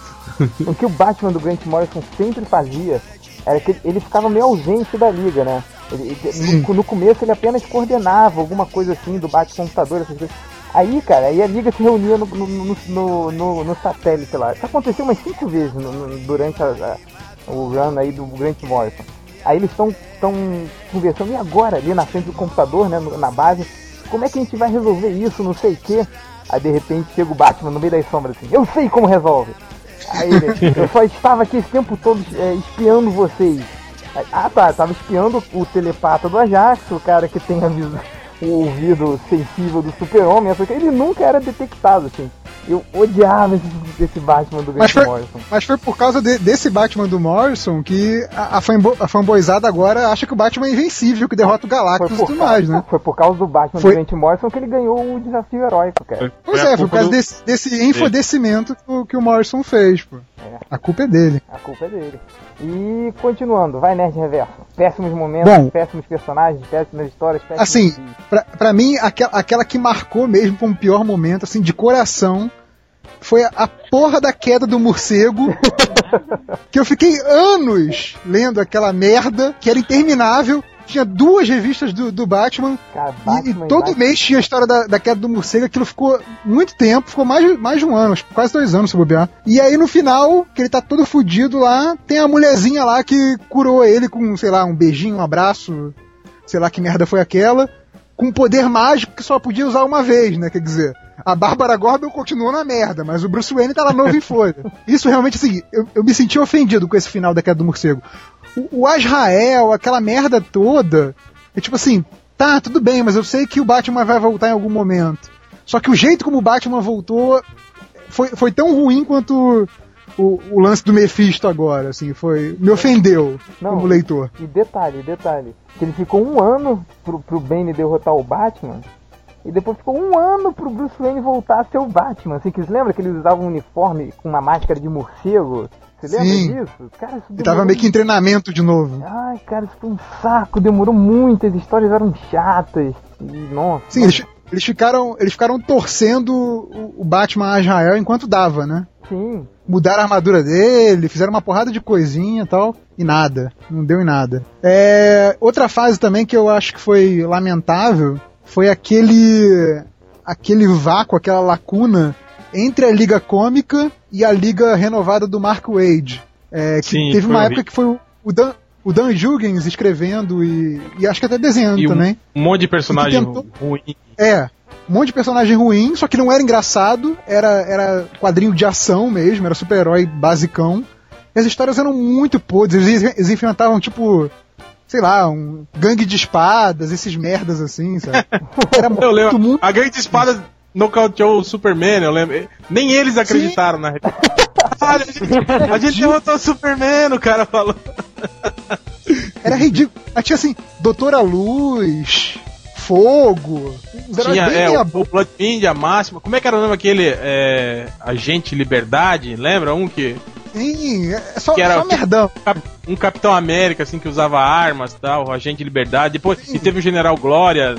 o que o Batman do Grant Morrison sempre fazia era que ele, ficava meio ausente da liga, né? Ele, ele- no, no começo ele apenas coordenava alguma coisa assim do bate-computador, essas coisas. Aí, cara, aí a liga se reunia no, no, no, no, no- satélite lá. Isso aconteceu umas cinco vezes no- no- durante a- a- o run aí do Grant Morrison. Aí eles estão conversando, e agora, ali na frente do computador, né, na base, como é que a gente vai resolver isso, não sei o quê. Aí de repente chega o Batman no meio das sombras assim, eu sei como resolve. Aí ele, eu só estava aqui esse tempo todo é, espiando vocês. Ah tá, tava espiando o telepata do Ajax, o cara que tem a visão, o ouvido sensível do super-homem, que ele nunca era detectado, assim. Eu odiava esse, esse Batman do Mas Grant foi, Morrison. mas foi por causa de- desse Batman do Morrison que a, a, fanbo, a fanboyzada agora acha que o Batman é invencível, que derrota o Galactus e tudo mais, né? foi por causa do Batman Foi- do Grant Morrison que ele ganhou o desafio heróico, cara. Pois é, foi por causa do- desse, desse enfodecimento que, o- que o Morrison fez, pô. É. A culpa é dele. A culpa é dele. E continuando, vai Nerd Reverso. Péssimos momentos, Bom. péssimos personagens, péssimas histórias, Assim, pra, pra mim, aquela, aquela que marcou mesmo como pior momento, assim, de coração, foi a porra da queda do morcego. que eu fiquei anos lendo aquela merda, que era interminável. Tinha duas revistas do, do Batman, Cara, e- Batman e, todo Batman- mês tinha a história da, da queda do morcego. Aquilo ficou muito tempo, ficou mais, de- mais de um ano, quase dois anos se bobear. E aí no final, que ele tá todo fudido lá, tem a mulherzinha lá que curou ele com, sei lá, um beijinho, um abraço, sei lá que merda foi aquela, com um poder mágico que só podia usar uma vez, né? Quer dizer, a Bárbara Gordon continuou na merda, mas o Bruce Wayne tá lá novo em folha. Isso realmente, assim, eu, eu me senti ofendido com esse final da queda do morcego. O, o Azrael, aquela merda toda, é tipo assim, tá, tudo bem, mas eu sei que o Batman vai voltar em algum momento. Só que o jeito como o Batman voltou foi, foi tão ruim quanto o, o lance do Mephisto agora, assim, foi. Me ofendeu Não. como leitor. E detalhe, detalhe, que ele ficou um ano pro, pro Bane derrotar o Batman, e depois ficou um ano pro Bruce Wayne voltar a ser o Batman. Assim, que lembra que ele usava um uniforme com uma máscara de morcego? Você lembra Sim. disso? Cara, isso tava meio que em treinamento de novo. Ai, cara, isso foi um saco, demorou muito, as histórias eram chatas. E, nossa. Sim, eles, eles ficaram, eles ficaram torcendo o, o Batman a Israel enquanto dava, né? Sim. Mudaram a armadura dele, fizeram uma porrada de coisinha e tal, e nada. Não deu em nada. É, outra fase também que eu acho que foi lamentável foi aquele. aquele vácuo, aquela lacuna entre a Liga Cômica e a Liga renovada do Mark Wade. É, que Sim, teve uma época que foi o- Dan, o Dan Jurgens escrevendo e, e acho que até desenhando E também. um monte de personagem tentou- ruim. É, um monte de personagem ruim, só que não era engraçado, era, era quadrinho de ação mesmo, era super-herói basicão. E as histórias eram muito podres, eles, eles enfrentavam tipo, sei lá, um gangue de espadas, esses merdas assim, sabe? Era Eu lembro. muito, A grande espada nocauteou o Superman, eu lembro. Nem eles acreditaram na Olha, a gente, a gente derrotou o Superman, o cara falou. Era ridículo. Aí tinha assim, Doutora Luz, Fogo, Tinha é, o, o Bloodwind, a máxima. Como é que era o nome aquele? É, Agente Liberdade, lembra? Um que. Sim, é só, Que era só o que- merdão. Um Capitão América, assim, que usava armas e tal, o Agente Liberdade. Depois, e teve o General Glória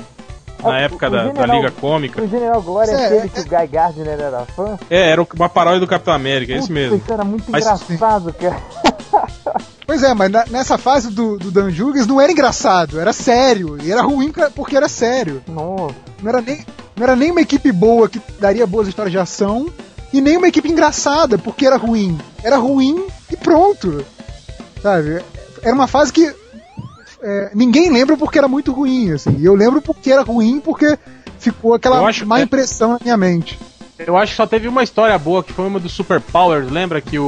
na Ah, época o da, da General- Liga Cômica. O General Glória é É, aquele é- que o Guy Gardner era fã. É, era uma paródia do Capitão América, é isso Puta, mesmo. Isso era muito Mas- engraçado, cara. Pois é, mas na- nessa fase do, do Dan Jurgens não era engraçado, era sério. E era ruim porque era sério. Nossa. Não era, nem, não era nem uma equipe boa que daria boas histórias de ação, e nem uma equipe engraçada porque era ruim. Era ruim e pronto. Sabe? Era uma fase que é, ninguém lembra porque era muito ruim, assim. E eu lembro porque era ruim porque ficou aquela má é. impressão na minha mente. Eu acho que só teve uma história boa, que foi uma dos Super Powers. Lembra que o, o,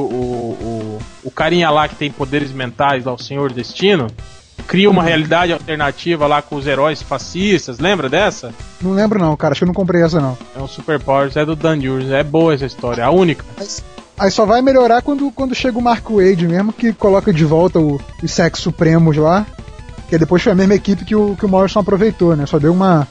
o, o carinha lá que tem poderes mentais, lá, o Senhor Destino, cria uma realidade alternativa lá com os heróis fascistas. Lembra dessa? Não lembro não, cara. Acho que eu não comprei essa não. É um Super Powers, é do Dan Jurgens. É boa essa história, a única. Mas- Aí só vai melhorar quando, quando chega o Mark Wade mesmo, que coloca de volta o- os Sex Supremos lá. Que depois foi a mesma equipe que o, que o Morrison aproveitou, né? Só deu uma,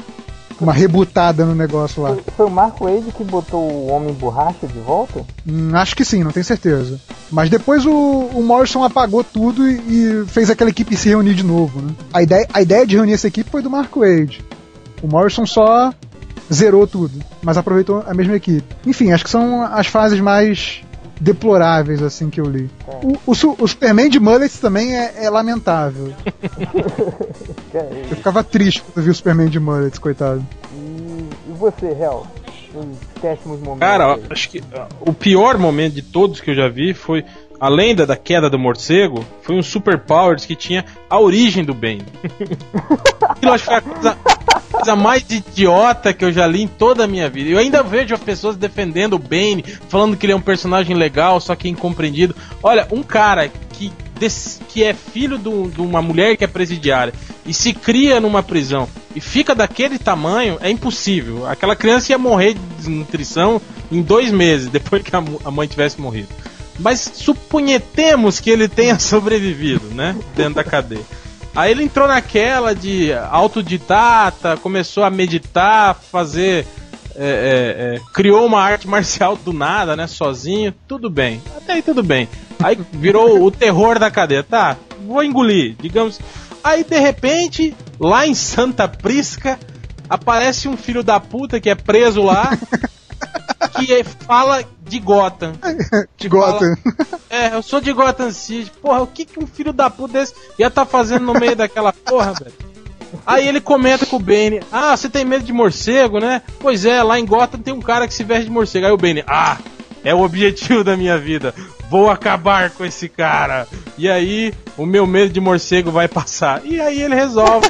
uma rebutada no negócio lá. Foi, o Marco Wade que botou o Homem Borracha de volta? Hum, acho que sim, não tenho certeza. Mas depois o, o Morrison apagou tudo e, e fez aquela equipe se reunir de novo, né? A ideia, a ideia de reunir essa equipe foi do Mark Wade. O Morrison só zerou tudo, mas aproveitou a mesma equipe. Enfim, acho que são as fases mais deploráveis assim que eu li. É. O, o, o Superman de Mullets também é, é lamentável. É, Eu ficava triste quando eu vi o Superman de Mullets, coitado. E, e você, Hel? Os péssimos momentos. Cara, aí. acho que o pior momento de todos que eu já vi foi, além da, da queda do morcego, foi um Super Powers que tinha a origem do bem. Aquilo acho que foi a coisa, coisa mais idiota que eu já li em toda a minha vida. Eu ainda vejo as pessoas defendendo o Bane, falando que ele é um personagem legal, só que incompreendido. Olha, um cara que, que é filho de uma mulher que é presidiária e se cria numa prisão e fica daquele tamanho, é impossível. Aquela criança ia morrer de desnutrição em dois meses, depois que a, mãe tivesse morrido. Mas suponhetemos que ele tenha sobrevivido, né? Dentro da cadeia. Aí ele entrou naquela de autodidata, começou a meditar, fazer. é, é, é, criou uma arte marcial do nada, né? Sozinho, tudo bem. Até aí tudo bem. Aí virou o terror da cadeia. Tá, vou engolir, digamos. Aí de repente, lá em Santa Prisca, aparece um filho da puta que é preso lá. que é- fala de Gotham. De Gotham. É, eu sou de Gotham City. Porra, o que, que um filho da puta desse ia tá fazendo no meio daquela porra, velho? Aí ele comenta com o Bane: Ah, você tem medo de morcego, né? Pois é, lá em Gotham tem um cara que se veste de morcego. Aí o Bane: Ah, é o objetivo da minha vida. Vou acabar com esse cara. E aí o meu medo de morcego vai passar. E aí ele resolve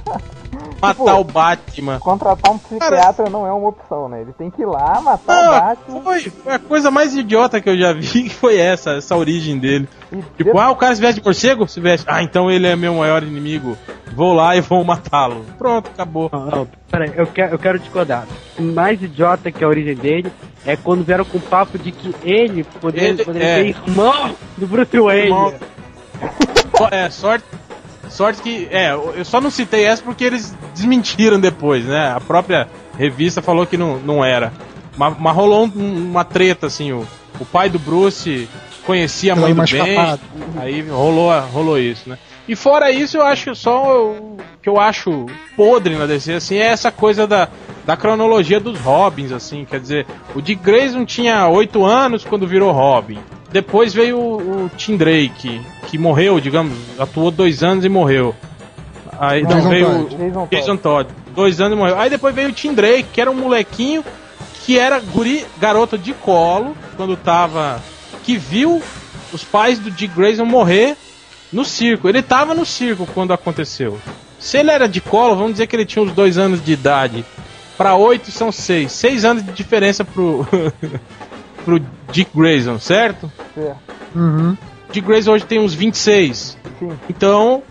matar Pô. o Batman. Contratar um psiquiatra não é uma opção, né? Ele tem que ir lá matar o Ah, Batman. foi, a coisa mais idiota que eu já vi, que foi essa, essa origem dele. E Tipo, de- ah, o cara se veste de morcego? Se veste. Ah, então ele é meu maior inimigo. Vou lá e vou matá-lo. Pronto, acabou. Não, não, peraí, eu quero, eu quero discordar. O mais idiota que é a origem dele é quando vieram com o papo de que ele poderia, Ele- poderia é. ser irmão do Bruce Wayne. É, sorte. Sorte que. É, eu só não citei essa porque eles desmentiram depois, né? A própria revista falou que não, não era. Mas, mas rolou um- uma treta, assim. O, o pai do Bruce conhecia a mãe do Ben. Aí rolou, rolou isso, né? E fora isso, eu acho só o que eu acho podre na DC, assim, é essa coisa da, da cronologia dos Robins, assim, quer dizer, o Dick Grayson tinha 8 anos quando virou Robin. Depois veio o, o Tim Drake, que morreu, digamos, atuou dois anos e morreu. Aí não, Jason veio Todd. o Jason Todd. Jason Todd, dois anos e morreu. Aí depois veio o Tim Drake, que era um molequinho que era guri, garoto de colo, quando tava. que viu os pais do Dick Grayson morrer no circo. Ele tava no circo quando aconteceu. Se ele era de colo, vamos dizer que ele tinha uns dois anos de idade. Pra oito são seis. Seis anos de diferença pro. pro Dick Grayson, certo? Certo. Uhum. Dick Grayson hoje tem uns 26. Sim. Então,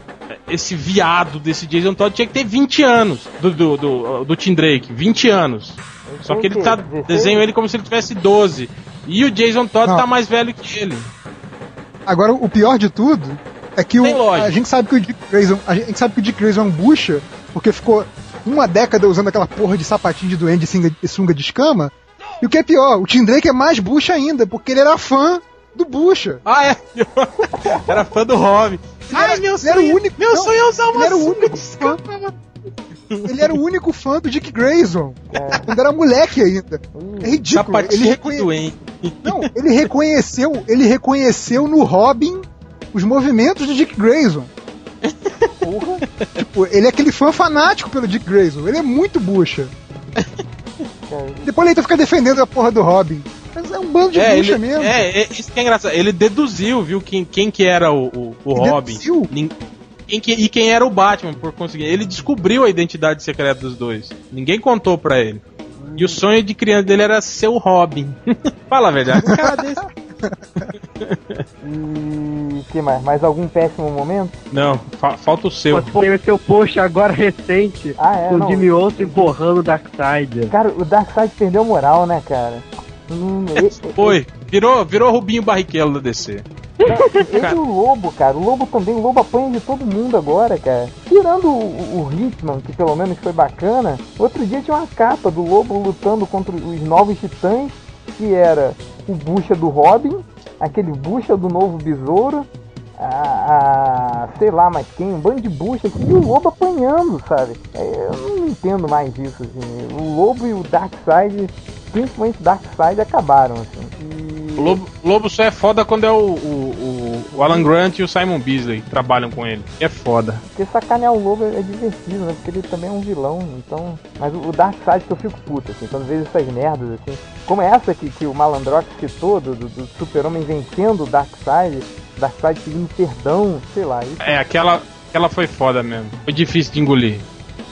esse viado desse Jason Todd tinha que ter 20 anos do, do, do, do Tim Drake. 20 anos. Só que ele tá. Desenho ele como se ele tivesse 12. E o Jason Todd Não. tá mais velho que ele. Agora, o pior de tudo é que o, a gente sabe que o Dick Grayson, a gente sabe que o Dick Grayson é um bucha, porque ficou uma década usando aquela porra de sapatinho de duende e sunga, de escama. E o que é pior, o Tim Drake é mais bucha ainda, porque ele era fã do bucha. Ah, é? Era fã do Robin. Ai, meu ele era o sonho, único- meu não, sonho é usar uma ele era o sunga único de fã. escama. Ele era o único fã do Dick Grayson, É. quando era moleque ainda. É ridículo. Ele, reconhe... Não, ele reconheceu, ele reconheceu no Robin os movimentos do Dick Grayson. Porra. Tipo, ele é aquele fã fanático pelo Dick Grayson. Ele é muito bucha. Depois ele fica defendendo a porra do Robin. Mas é um bando de É, bucha ele, mesmo. é, é, isso que é engraçado. Ele deduziu, viu, quem, quem que era o, o, o Ele Robin. deduziu? Nin- Quem que- e quem era o Batman, por conseguir. Ele descobriu a identidade secreta dos dois. Ninguém contou pra ele. E o sonho de criança dele era ser o Robin. Fala a verdade. Um cara desse. E que mais? Mais algum péssimo momento? Não, fa- falta o seu. Pô, Tem o seu post agora recente Ah, é, com não. o Jimmy Olsen empurrando o Darkseid. Cara, o Darkseid perdeu moral, né, cara? Hum, Foi. Virou, virou Rubinho Barrichello da DC. Ele e o Lobo, cara. O Lobo também, o Lobo apanha de todo mundo agora, cara. Tirando o, o Hitman, que pelo menos foi bacana, outro dia tinha uma capa do Lobo lutando contra os novos titãs, que era o Bucha do Robin, aquele Bucha do novo Besouro, a, a- sei lá mais quem, um bando de bucha e o Lobo apanhando, sabe? É, Eu não entendo mais isso, assim. O Lobo e o Darkseid, principalmente o Darkseid, acabaram, assim. E O Lobo, Lobo só é foda quando é o, o, o, Alan Grant e o Simon Beasley que trabalham com ele. É foda. Porque sacanear o Lobo é divertido, né? Porque ele também é um vilão, então. Mas o Darkseid que eu fico puto, assim, quando vejo essas merdas, assim. Como essa que, que o Malandrox citou, do, do, do Super-Homem vencendo o Darkseid, Darkseid pedindo perdão, sei lá. Isso... É, aquela, aquela foi foda mesmo. Foi difícil de engolir.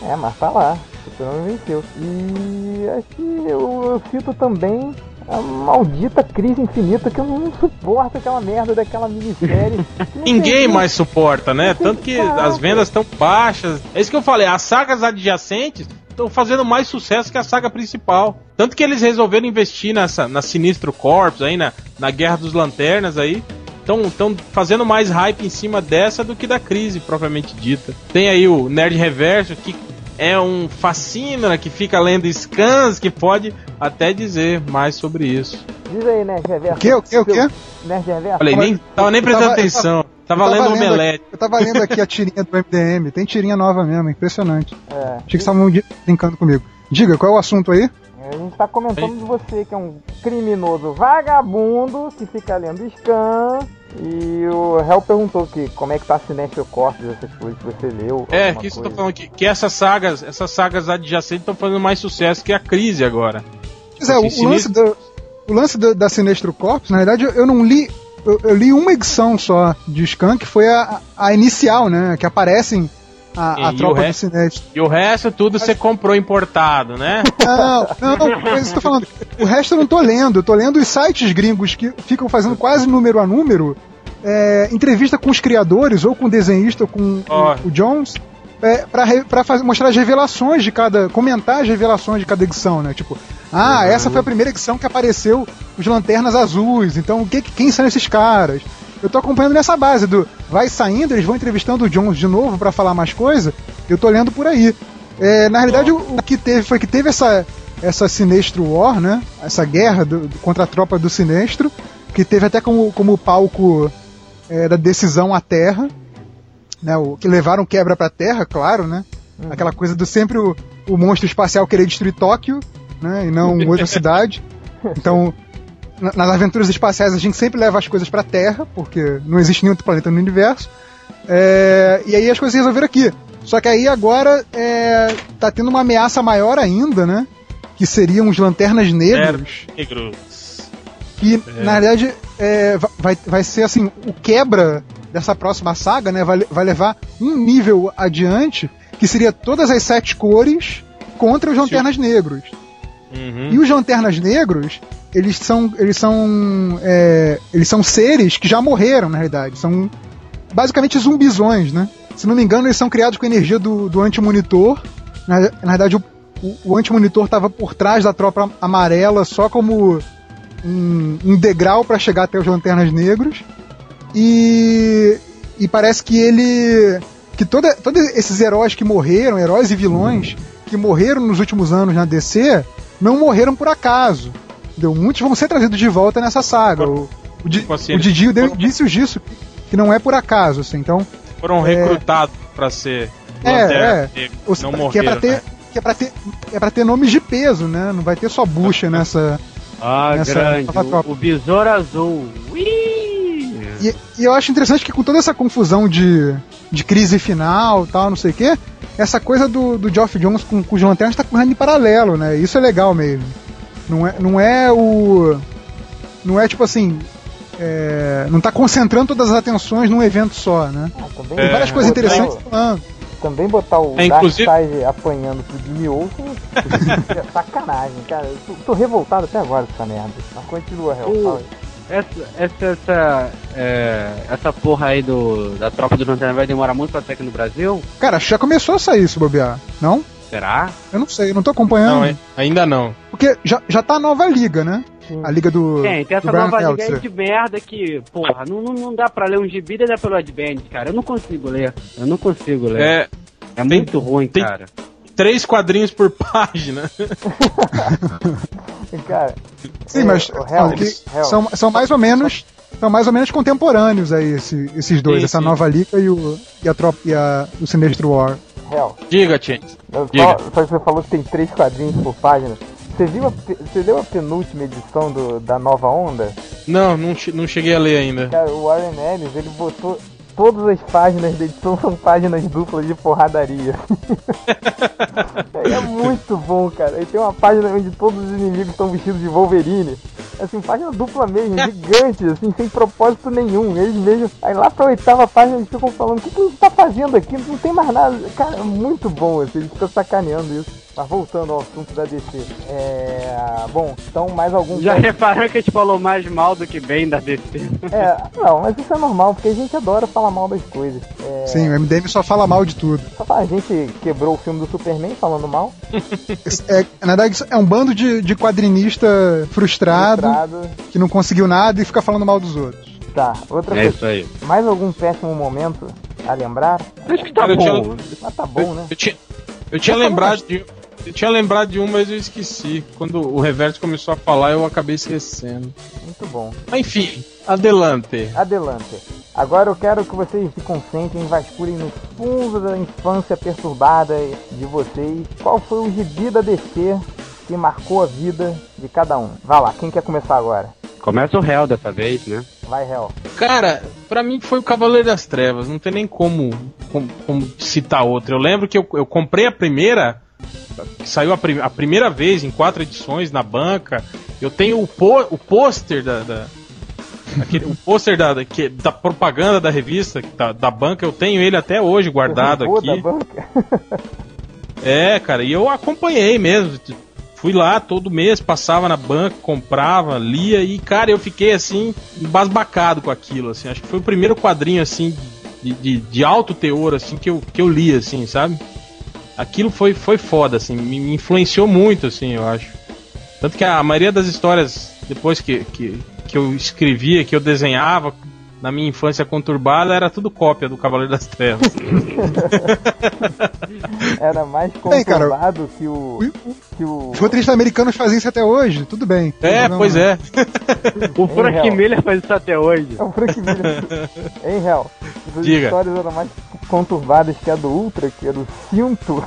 É, mas tá lá. O Super-Homem venceu. E acho que eu, eu cito também a maldita crise infinita que eu não suporto aquela merda daquela minissérie. Ninguém mais suporta, né? Tanto que as vendas estão baixas. É isso que eu falei, as sagas adjacentes estão fazendo mais sucesso que a saga principal. Tanto que eles resolveram investir nessa na Sinistro Corps aí, na, na Guerra dos Lanternas aí. Estão fazendo mais hype em cima dessa do que da crise propriamente dita. Tem aí o Nerd Reverso, que é um fascínora que fica lendo scans que pode até dizer mais sobre isso. Diz aí, Nerd Reverso. O que, o que, o que? Nerd Reverso. Falei, nem, tava nem prestando tava- atenção. Tava, Eu lendo Omelete. eu tava lendo aqui a tirinha do MDM. Tem tirinha nova mesmo, impressionante. É, Achei que estavam di- brincando comigo. Diga, qual é o assunto aí? a gente tá comentando de você que é um criminoso vagabundo que fica lendo scan. E o Hel perguntou que como é que tá Sinestro Corpus, essas coisas que você leu. É, que isso que eu tô coisa. falando aqui. Que essas sagas, essas sagas adjacentes estão fazendo mais sucesso que a crise agora. Pois é, o, Assim, o lance, da, o lance da, da Sinestro Corps, na verdade, eu, eu não li. Eu, eu li uma edição só de Scan, que foi a, a inicial, né? Que aparecem a, a E o tropa do resto? Sinestro. E o resto tudo você comprou importado, né? Não, não, não, mas eu tô falando. O resto eu não tô lendo. Eu tô lendo os sites gringos que ficam fazendo quase número a número. é, entrevista com os criadores, ou com o desenhista, ou com Ó. o, o Jones, é, faz- mostrar as revelações de cada. comentar as revelações de cada edição, né? Tipo, ah, essa foi a primeira edição que apareceu os lanternas azuis, então que, quem são esses caras? Eu tô acompanhando nessa base do vai saindo, eles vão entrevistando o Jones de novo pra falar mais coisa. Eu tô lendo por aí. É, na realidade, o, o que teve foi que teve essa, essa Sinestro War, né? Essa guerra do- contra a tropa do Sinestro, que teve até como, como palco é, da decisão a Terra, né? O, que levaram quebra pra Terra, claro, né? Aquela coisa do sempre o, o monstro espacial querer destruir Tóquio, né? E não outra cidade. Então, nas aventuras espaciais a gente sempre leva as coisas pra Terra, porque não existe nenhum outro planeta no universo. É, e aí as coisas se resolveram aqui. Só que aí agora é, tá tendo uma ameaça maior ainda, né? Que seriam os lanternas negros. Negros. Que É. na verdade é, va- vai, vai ser assim: o quebra dessa próxima saga, né? Vai, vai levar um nível adiante, que seria todas as sete cores contra os lanternas negros. Uhum. E os lanternas negros, eles são. Eles são. é, eles são seres que já morreram, na realidade. São basicamente zumbizões, né? Se não me engano, eles são criados com a energia do, do antimonitor. Na, na verdade, o, o, o antimonitor estava por trás da tropa amarela só como um, um degrau para chegar até os lanternas negros. E, e parece que ele. que toda, todos esses heróis que morreram, heróis e vilões, que morreram nos últimos anos na DC, não morreram por acaso. Entendeu? Muitos vão ser trazidos de volta nessa saga. O, o, Tipo assim, o Didi deu foram- indícios disso, que não é por acaso, assim. Então, Foram recrutados pra ser É, é. ou Não que é morreram, pra ter. né? Que é pra, ter, é pra ter nomes de peso, né? Não vai ter só bucha nessa. Ah, Nessa grande. O, o besouro azul. E, e eu acho interessante que com toda essa confusão de, de crise final tal, não sei o quê, essa coisa do, do Geoff Jones com, com os lanternas tá correndo em paralelo, né? Isso é legal mesmo. Não é, não é o. Não é tipo assim. é, não tá concentrando todas as atenções num evento só, né? Ah, Tem várias É, coisas interessantes o- falando. Também botar o É, inclusive- Darkseid apanhando pro Jimmy Olsen é sacanagem, cara. Eu tô, tô revoltado até agora com essa merda. Mas continua, Hel. O- fala aí. Essa, essa, essa, é, essa porra aí do, da tropa do Lanterna vai demorar muito pra ter aqui no Brasil? Cara, já começou a sair se bobear. Não? Será? Eu não sei, eu não tô acompanhando. Não, é- ainda não. Porque já, já tá a nova liga, né? Sim. A liga do. Tem, tem essa nova liga aí de merda que, porra, não, não, não dá pra ler um gibi da pelo Advent, cara. Eu não consigo ler. Eu não consigo ler. É, É muito ruim, tem- cara. Três quadrinhos por página. Cara, Sim, é, mas são, que Hel, são, são mais ou menos. São mais ou menos contemporâneos aí, esse- esses dois, Sim, essa sim. nova liga e, o, e, a tropa, e a, o Sinestro War. Hel, Diga, Chance. Diga. só, só que você falou que tem três quadrinhos por página. Você viu a, você leu a penúltima edição do, da nova onda? Não, não, não cheguei a ler ainda. Cara, o Warren Ellis, ele botou todas as páginas dele são, são páginas duplas de porradaria. é muito bom, cara. E tem uma página onde todos os inimigos estão vestidos de Wolverine. Assim, página dupla mesmo, gigante, assim, sem propósito nenhum. Eles mesmo. Aí lá pra oitava página eles ficam falando, o que, que a gente tá fazendo aqui? Não tem mais nada. Cara, é muito bom, assim, eles ficam sacaneando isso. Mas voltando ao assunto da DC. É. Bom, então mais algum. Já repararam que a gente falou mais mal do que bem da DC? É, não, mas isso é normal, porque a gente adora falar mal das coisas. É, Sim, o MDM só fala mal de tudo. só fala, a gente quebrou o filme do Superman falando mal. É, na verdade, é um bando de, de quadrinista frustrado, Frustrado. Que não conseguiu nada e fica falando mal dos outros. Tá, outra É coisa. isso aí. Mais algum péssimo momento a lembrar? Acho que tá Cara, eu bom. tinha- Mas tá bom, né? Eu tinha, eu tinha lembrado de. Eu tinha lembrado de um, mas eu esqueci. Quando o Reverso começou a falar, eu acabei esquecendo. Muito bom. Mas enfim, adelante. Adelante. Agora eu quero que vocês se concentrem, vasculhem no fundo da infância perturbada de vocês. Qual foi o gibi da DC que marcou a vida de cada um? Vai lá, quem quer começar agora? Começa o réu dessa vez, né? Vai, Hel. Cara, pra mim foi o Cavaleiro das Trevas. Não tem nem como, como, como citar outra. Eu lembro que eu, eu comprei a primeira. que Saiu a, prim- a primeira vez em quatro edições na banca. Eu tenho o, pô- o pôster da. da- aquele- o pôster da, da, que- da propaganda da revista, da, da banca, eu tenho ele até hoje guardado Robô da aqui. banca. É, cara, e eu acompanhei mesmo. Fui lá todo mês, passava na banca, comprava, lia e, cara, eu fiquei assim, embasbacado com aquilo, assim. Acho que foi o primeiro quadrinho, assim, de, de, de alto teor, assim, que eu, que eu li, assim, sabe? Aquilo foi, foi foda, assim, me, influenciou muito, assim, eu acho. Tanto que a maioria das histórias, depois que, que, que eu escrevia, que eu desenhava, na minha infância conturbada, era tudo cópia do Cavaleiro das Trevas. Era mais conturbado que o. Que o. Os roteiristas americanos fazem isso até hoje, tudo bem. É, Não, pois não. é. O Frank. Miller faz isso até hoje. É o Frank Miller. hein, Hel? As Diga. histórias eram mais conturbadas que a do Ultra, que era o cinto.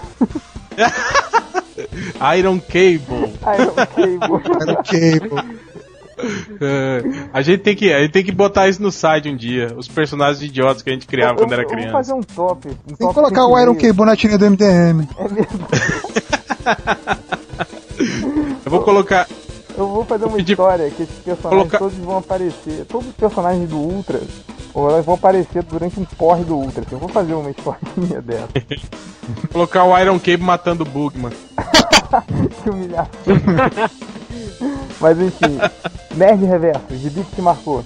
Iron Cable. Iron Cable. Era Cable. É, a, gente tem que, a gente tem que botar isso no site um dia. Os personagens idiotas que a gente criava Eu- quando era eu Vou criança. fazer um top. Um Tem top que colocar o Iron na tirinha do MDM. É mesmo. Eu vou colocar. Eu vou fazer uma Pedir- história que esses personagens Colocar- todos vão aparecer. Todos os personagens do Ultra. Ou elas vão aparecer durante um porre do Ultra. assim. Eu vou fazer uma historinha dessa. Colocar o Iron Cable matando o Bugman. Que humilhação. Mas enfim. Nerd Reverso, gibi que te marcou.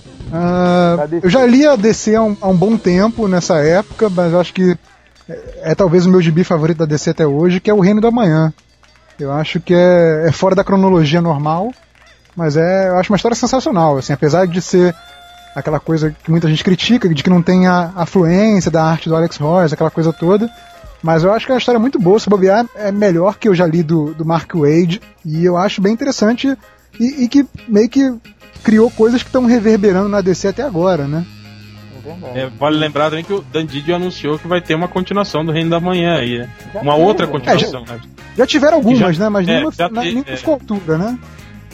DC. eu já li a DC há um, há um bom tempo nessa época, mas acho que é, é talvez o meu gibi favorito da DC até hoje, que é o Reino da Manhã. Eu acho que é, é fora da cronologia normal, mas é, eu acho uma história sensacional, assim, apesar de ser aquela coisa que muita gente critica, de que não tem a afluência da arte do Alex Royce, aquela coisa toda. Mas eu acho que é uma história muito boa, se bobear, é melhor que eu já li do, do Mark Wade, e eu acho bem interessante e, e que meio que criou coisas que estão reverberando na DC até agora, né? É verdade. É, vale lembrar também que o Dan Didio anunciou que vai ter uma continuação do Reino da Manhã aí, né? Já Uma teve, outra né? continuação, né? Já tiveram algumas, Já- né? Mas é, nenhuma, já na, nenhuma é. à altura, né?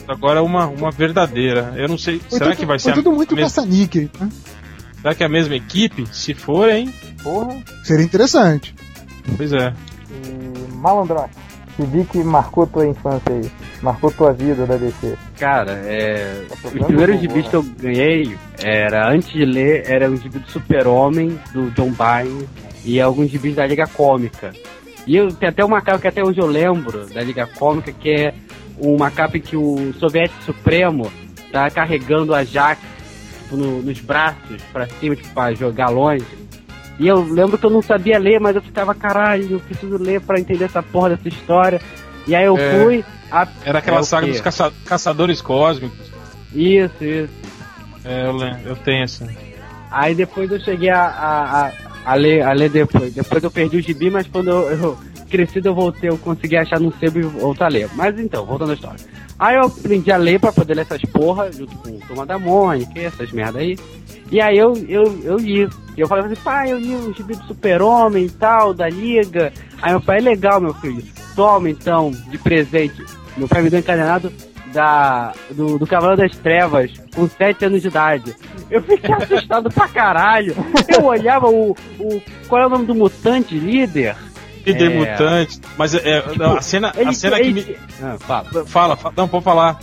Agora uma, uma verdadeira. Eu não sei. Foi será tudo, que vai foi ser tudo a, muito caça-níquel, né? Será que é a mesma equipe? Se for, hein? Porra. Seria interessante. Pois é. E Malandrox. Que marcou tua infância aí. Marcou tua vida da DC. Cara, é. Tá Os primeiros gibis que Google, eu ganhei era, antes de ler, era um gibi do Super-Homem, do John Byrne, e alguns gibis da Liga Cômica. E eu tem até uma capa que até hoje eu lembro da Liga Cômica, que é uma capa em que o Soviético Supremo tá carregando a Jax tipo, no- nos braços pra cima, tipo, pra jogar longe. E eu lembro que eu não sabia ler, mas eu ficava, caralho, eu preciso ler pra entender essa porra dessa história. E aí eu É. fui. A... Era aquela É saga dos caça- caçadores cósmicos. Isso, isso. É, eu, lem- eu tenho essa. Aí depois eu cheguei a, a, a, a ler, a ler depois. Depois eu perdi o gibi, mas quando eu, eu crescido eu voltei, eu consegui achar no sebo e voltar a ler. Mas então, voltando à história. Aí eu aprendi a ler pra poder ler essas porra, junto com Turma da Mônica, essas merda aí. E aí eu, eu, eu li. E eu falei assim, pai, eu li o gibi do Super-Homem e tal, da Liga. Aí meu pai, é legal, meu filho. Toma então, de presente. Meu pai me deu encadenado da, do, do das Trevas com 7 anos de idade. Eu fiquei assustado pra caralho. Eu olhava o, o. Qual é o nome do mutante líder? Líder É. mutante. Mas é, não, a cena, a Ele- cena que me. ele- Ah, fala. Fala, fala, não, pode falar.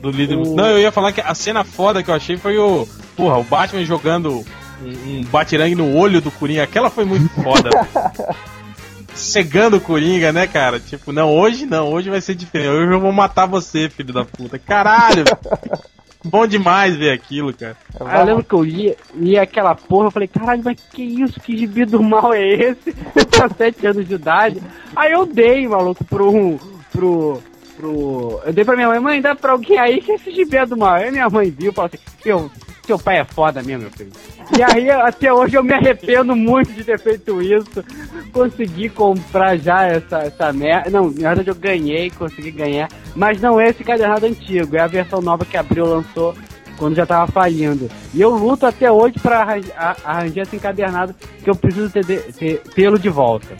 Do líder. O- Não, eu ia falar que a cena foda que eu achei foi o. Porra, o Batman jogando um, um batirangue no olho do Coringa. Aquela foi muito foda. Cegando o Coringa, né, cara? Tipo, não, hoje não, hoje vai ser diferente. Hoje eu vou matar você, filho da puta. Caralho! Bom demais ver aquilo, cara. Eu lembro que eu li, li aquela porra, eu falei, caralho, mas que isso? Que gibi do mal é esse? Eu tinha 7 anos de idade. Aí eu dei, maluco, pro. um, pro. pro. Eu dei pra minha mãe, mãe, dá pra alguém aí que esse gibi é do mal. Aí minha mãe viu e falou assim, seu, seu pai é foda mesmo, meu filho. E aí, até hoje eu me arrependo muito de ter feito isso. Consegui comprar já essa, essa merda. Não, na verdade eu ganhei, consegui ganhar. Mas não é esse cadernado antigo, é a versão nova que abriu lançou quando já tava falindo. E eu luto até hoje pra arranjar, esse encadernado que eu preciso ter, ter- tê-lo de volta.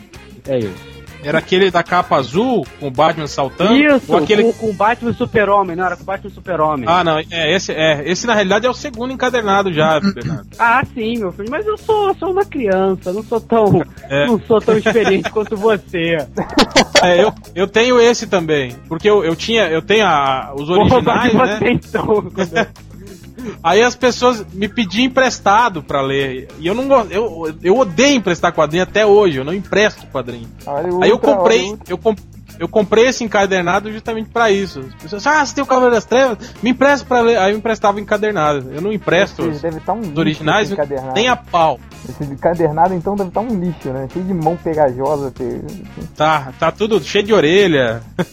É isso. Era aquele da capa azul, com o Batman saltando? isso, Ou aquele... com, com o Batman e Super-Homem, não era com o Batman e Super-Homem. Ah, não, é esse, é, esse na realidade é o segundo encadernado já, Bernardo. Ah, sim, meu filho, mas eu sou, sou uma criança, não sou tão, É. não sou tão experiente quanto você. É, eu, eu tenho esse também. Porque eu, eu tinha, eu tenho a, os Vou roubar de originais, você né? então. Aí as pessoas me pediam emprestado pra ler. E eu não eu, eu odeio emprestar quadrinho até hoje, eu não empresto quadrinho. Aí eu comprei, eu, com- eu comprei esse encadernado justamente pra isso. As pessoas, ah, você tem o Cavaleiro das Trevas? Me empresta pra ler. Aí eu emprestava encadernado. Eu não empresto Esse deve estar um os originais, nem a pau. Esse encadernado então deve estar um lixo, né? Cheio de mão pegajosa. Ter... Tá, tá tudo cheio de orelha.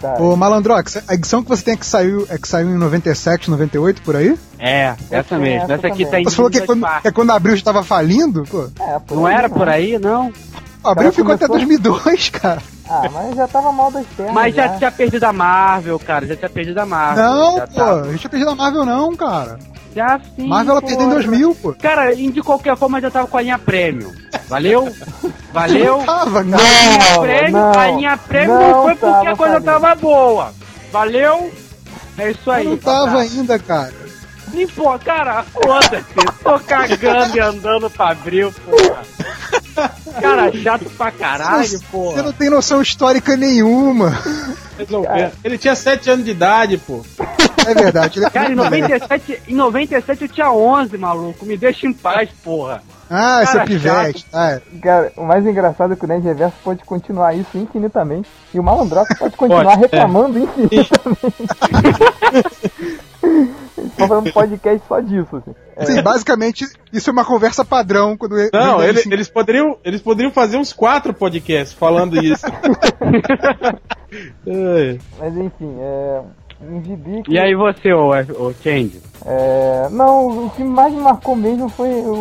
Tá. Ô, Malandrox, a edição que você tem é que saiu, é que saiu em 97, 98, por aí? É, essa mesmo. essa Essa aqui também. tá em Você falou que é quando, é quando abril já tava falindo? Pô, É, por Não aí, era né? por aí, não? abril Cara, ficou até começou- 2002, cara. Ah, mas já tava mal das pernas. Mas já tinha perdido a Marvel, cara. Já tinha perdido a Marvel. Não, já pô, tá- a gente tinha perdido a Marvel não, cara. Já sim. Marvel ela perdeu em 2000, pô. Cara, de qualquer forma já tava com a linha Premium. Valeu? Valeu? Tava, A cara. linha Premium, não. a linha Premium não, Não foi porque tava a coisa falido. tava boa. Valeu? É isso aí. não tava abraço. ainda, cara. E, pô, cara, foda-se. Tô cagando e andando pra abril, porra. Cara, chato pra caralho, Você porra. não tem noção histórica nenhuma. Ele tinha 7 anos de idade, pô. É verdade. Ele é Cara, em muito velho. 97, em 97 eu tinha 11, maluco. Me deixa em paz, porra. Ah, esse é pivete. Ah, Cara, o mais engraçado é que o Nerd Reverso pode continuar isso infinitamente. E o Malandrox pode continuar Pode, é. reclamando infinitamente. Eles estão fazendo um podcast só disso, assim. Sim, basicamente, isso é uma conversa padrão quando Não, ele- ele- eles, poderiam, eles poderiam fazer uns quatro podcasts falando isso. É. Mas enfim, é. Um gibi que. E aí você, ô, ô Change? É, não, o que mais me marcou mesmo foi o,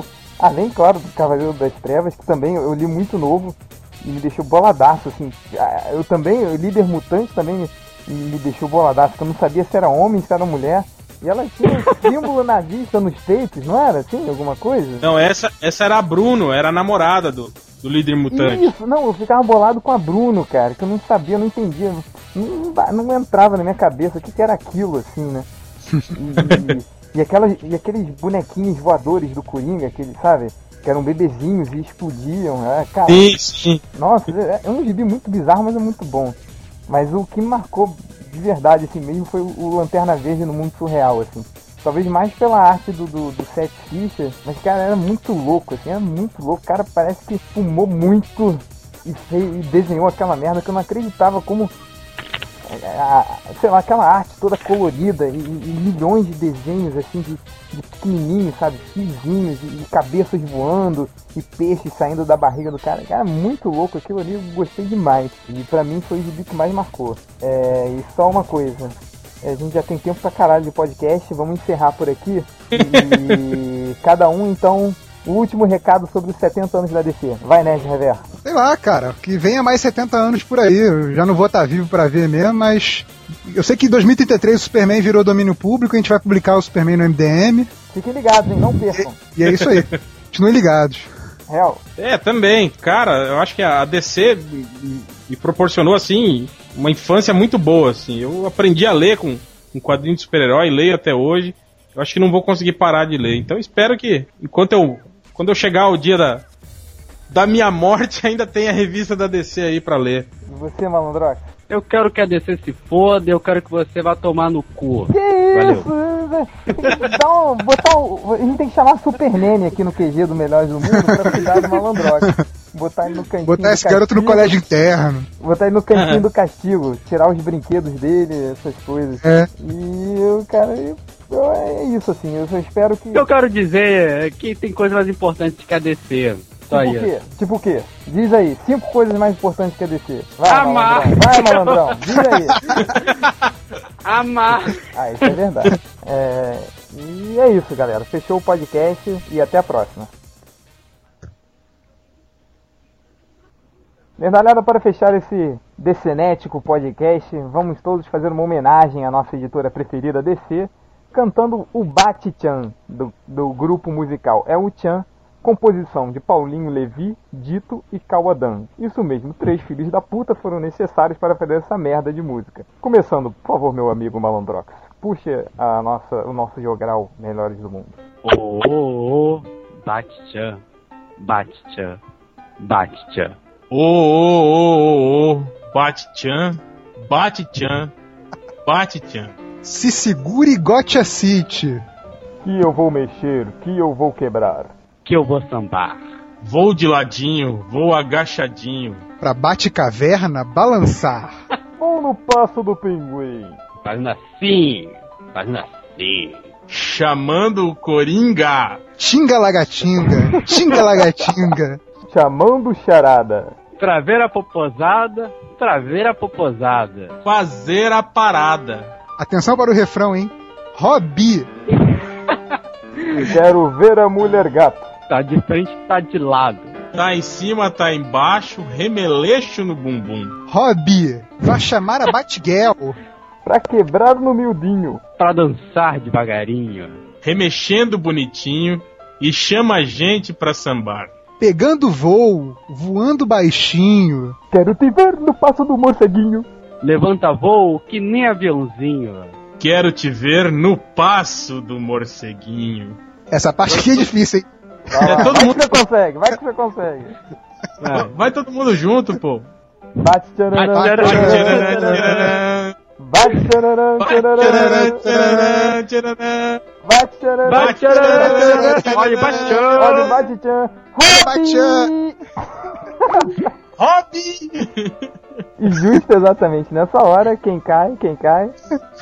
o- Além, claro, do Cavaleiro das Trevas, que também eu li muito novo e me deixou boladaço, assim. Ah, Eu também, o Líder Mutante também me, me deixou boladaço, que eu não sabia se era homem, se era mulher. E ela tinha um símbolo nazista nos peitos, não era assim? Alguma coisa? Não, essa, essa era a Bruno, era a namorada do, do líder mutante. Isso, não, eu ficava bolado com a Bruno, cara, que eu não sabia, eu não entendia. Não, não, entrava na minha cabeça o que, que era aquilo, assim, né? E, e, aquelas, e aqueles bonequinhos voadores do Coringa, aqueles, sabe? Que eram bebezinhos e explodiam. É, cara, Sim, sim. nossa, é, é um gibi muito bizarro, mas é muito bom. Mas o que marcou de verdade, assim mesmo, foi o, Lanterna Verde no mundo surreal, assim. Talvez mais pela arte do, do, do Seth Fischer, mas, cara, era muito louco, assim, era muito louco. O cara parece que fumou muito e, fez, e desenhou aquela merda que eu não acreditava como. Sei lá, aquela arte toda colorida e, e milhões de desenhos assim de, de pequenininhos, sabe? Fizinhos e, e cabeças voando e peixes saindo da barriga do cara. Cara, muito louco aquilo ali, eu gostei demais. E pra mim foi o gibi que mais marcou. É, e só uma coisa. A gente já tem tempo pra caralho de podcast, vamos encerrar por aqui. E cada um, então, o último recado sobre os 70 anos da DC. Vai, Nerd Reverso. Sei lá, cara, que venha mais 70 anos por aí. Eu já não vou estar vivo pra ver mesmo, mas. Eu sei que em 2033 o Superman virou domínio público, a gente vai publicar o Superman no MDM, Fiquem ligados, hein? Não percam. e é isso aí. Continuem ligados. Real. É, também. Cara, eu acho que a DC me- me proporcionou, assim, uma infância muito boa, assim. Eu aprendi a ler com um quadrinho de super-herói, leio até hoje. Eu acho que não vou conseguir parar de ler. Então espero que, enquanto eu. Quando eu chegar o dia da, da minha morte, ainda tenha a revista da DC aí pra ler. E você, malandrox? Eu quero que a DC se foda, eu quero que você vá tomar no cu. Que Valeu. isso? Tem que dar um, botar um, a gente tem que chamar Super Nene aqui no QG do Melhores do Mundo pra cuidar do malandrox. Botar ele no cantinho Botar do esse garoto no castigo, colégio interno. Botar ele no cantinho do castigo, tirar os brinquedos dele, essas coisas. É. E eu, cara, é isso assim, eu só espero que. O que eu quero dizer é que tem coisa mais importante que a DC. Só Tipo o quê? Tipo o quê? Diz aí, cinco coisas mais importantes que a DC. Vai, Amar. malandrão. Vai, malandrão. Diz aí. Amar. Ah, isso é verdade. É, e é isso, galera. Fechou o podcast e até a próxima. Verdalhada, para fechar esse Decenético podcast, vamos todos fazer uma homenagem à nossa editora preferida DC, cantando o Bate-chan do, do grupo musical É o Chan, composição de Paulinho Levi, Dito e Kawadan. Isso mesmo, três filhos da puta foram necessários para fazer essa merda de música. Começando, por favor, meu amigo Malandrox, puxa a nossa, o nosso jogral Melhores do Mundo. Ô, ô, ô, Bate-chan. Bate-chan. Bate-chan. Ô, ô, ô, ô, bate-chan, bate-chan, bate-chan. Se segure Gotcha City. Que eu vou mexer, que eu vou quebrar. Que eu vou sambar. Vou de ladinho, vou agachadinho. Pra Bate-Caverna balançar. Ou no passo do pinguim. Fazendo assim. Fazendo assim. Chamando o Coringa. Tinga Lagatinga. Tinga Lagatinga. Chamando charada. Traveira poposada. Traveira poposada. Fazer a parada. Atenção para o refrão, hein? Hobby. Quero ver a mulher gato. Tá de frente, tá de lado. Tá em cima, tá embaixo, remeleixo no bumbum. Hobby. Vai chamar a Batgirl. Pra quebrar no miudinho. Pra dançar devagarinho. Remexendo bonitinho e chama a gente pra sambar. Pegando voo. Voando baixinho. Quero te ver no passo do morceguinho. Levanta voo que nem aviãozinho. Quero te ver no passo do morceguinho. Essa parte aqui é difícil, hein? Vai, É, todo vai mundo- que você consegue, vai que você consegue. É. Vai todo mundo junto, pô. Bate tchararã, tchararã. Bate tchararã, Vai, tchararã, tcharam. Bate tchararã, Bate, tchararã. Olha, bate Olha o bate tchan. Bate-chan. Hobby! E justo exatamente nessa hora, quem cai, quem cai?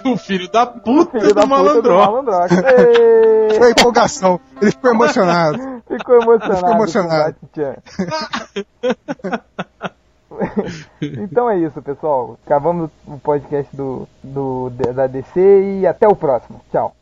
O filho da puta Filho da do puta do malandro. Foi empolgação. Ele ficou emocionado. Ficou emocionado. Ficou emocionado. o então é isso, pessoal. Acabamos o podcast do, do, da DC e até o próximo. Tchau.